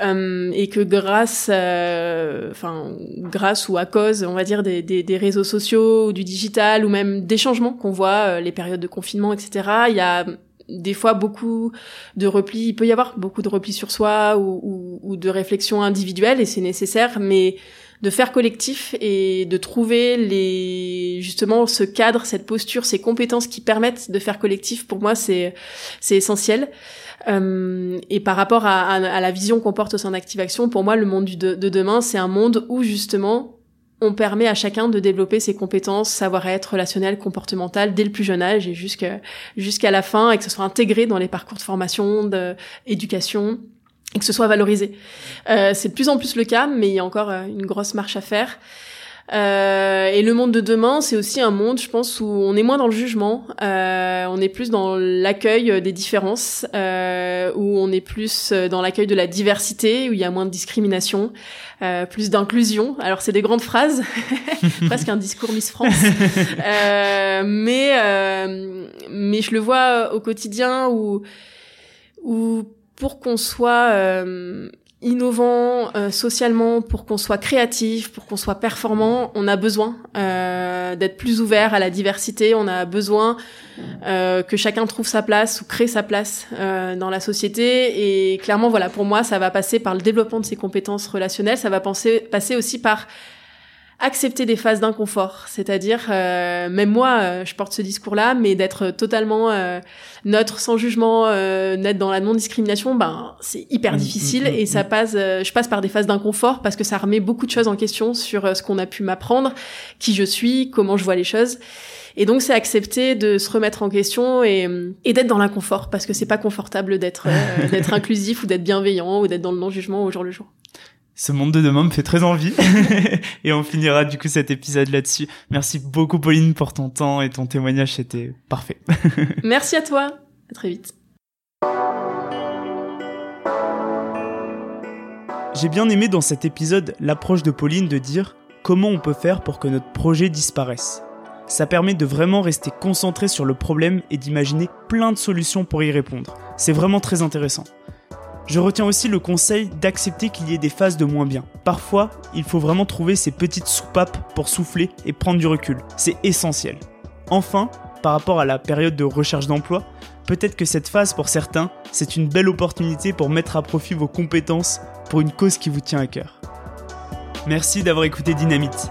Euh, et que grâce, enfin grâce ou à cause, on va dire des, réseaux sociaux ou du digital ou même des changements qu'on voit, euh, les périodes de confinement, etc. Il y a des fois beaucoup de repli, il peut y avoir beaucoup de repli sur soi ou, ou, ou de réflexion individuelle et c'est nécessaire, mais de faire collectif et de trouver les justement ce cadre, cette posture, ces compétences qui permettent de faire collectif. Pour moi, c'est c'est essentiel. Euh, et par rapport à, à, la vision qu'on porte au sein d'Active Action, pour moi, le monde de, de demain, c'est un monde où justement on permet à chacun de développer ses compétences, savoir-être relationnel, comportemental dès le plus jeune âge et jusqu'à la fin et que ce soit intégré dans les parcours de formation, d'éducation et que ce soit valorisé. Euh, c'est de plus en plus le cas, mais il y a encore euh, une grosse marche à faire. Euh, et le monde de demain, c'est aussi un monde, je pense, où on est moins dans le jugement, euh, on est plus dans l'accueil des différences, euh, où on est plus dans l'accueil de la diversité, où il y a moins de discrimination, euh, plus d'inclusion. Alors c'est des grandes phrases, presque un discours Miss France, euh, mais euh, mais je le vois au quotidien où où pour qu'on soit innovant euh, socialement, pour qu'on soit créatif, pour qu'on soit performant, on a besoin euh, d'être plus ouvert à la diversité. On a besoin euh, que chacun trouve sa place ou crée sa place euh, dans la société. Et clairement, voilà, pour moi, ça va passer par le développement de ses compétences relationnelles. Ça va penser, passer aussi par accepter des phases d'inconfort, c'est-à-dire euh, même moi euh, je porte ce discours-là, mais d'être totalement euh, neutre, sans jugement, euh, net dans la non-discrimination, ben c'est hyper mmh, difficile mmh, mmh, et ça passe. je passe par des phases d'inconfort parce que ça remet beaucoup de choses en question sur ce qu'on a pu m'apprendre, qui je suis, comment je vois les choses. Et donc c'est accepter de se remettre en question et, et d'être dans l'inconfort parce que c'est pas confortable d'être d'être inclusif ou d'être bienveillant ou d'être dans le non-jugement au jour le jour. Ce monde de demain me fait très envie. et on finira du coup cet épisode là-dessus. Merci beaucoup Pauline pour ton temps et ton témoignage, c'était parfait. Merci à toi. À très vite. J'ai bien aimé dans cet épisode l'approche de Pauline de dire comment on peut faire pour que notre projet disparaisse. Ça permet de vraiment rester concentré sur le problème et d'imaginer plein de solutions pour y répondre. C'est vraiment très intéressant. Je retiens aussi le conseil d'accepter qu'il y ait des phases de moins bien. Parfois, il faut vraiment trouver ces petites soupapes pour souffler et prendre du recul. C'est essentiel. Enfin, par rapport à la période de recherche d'emploi, peut-être que cette phase pour certains, c'est une belle opportunité pour mettre à profit vos compétences pour une cause qui vous tient à cœur. Merci d'avoir écouté Dynamite.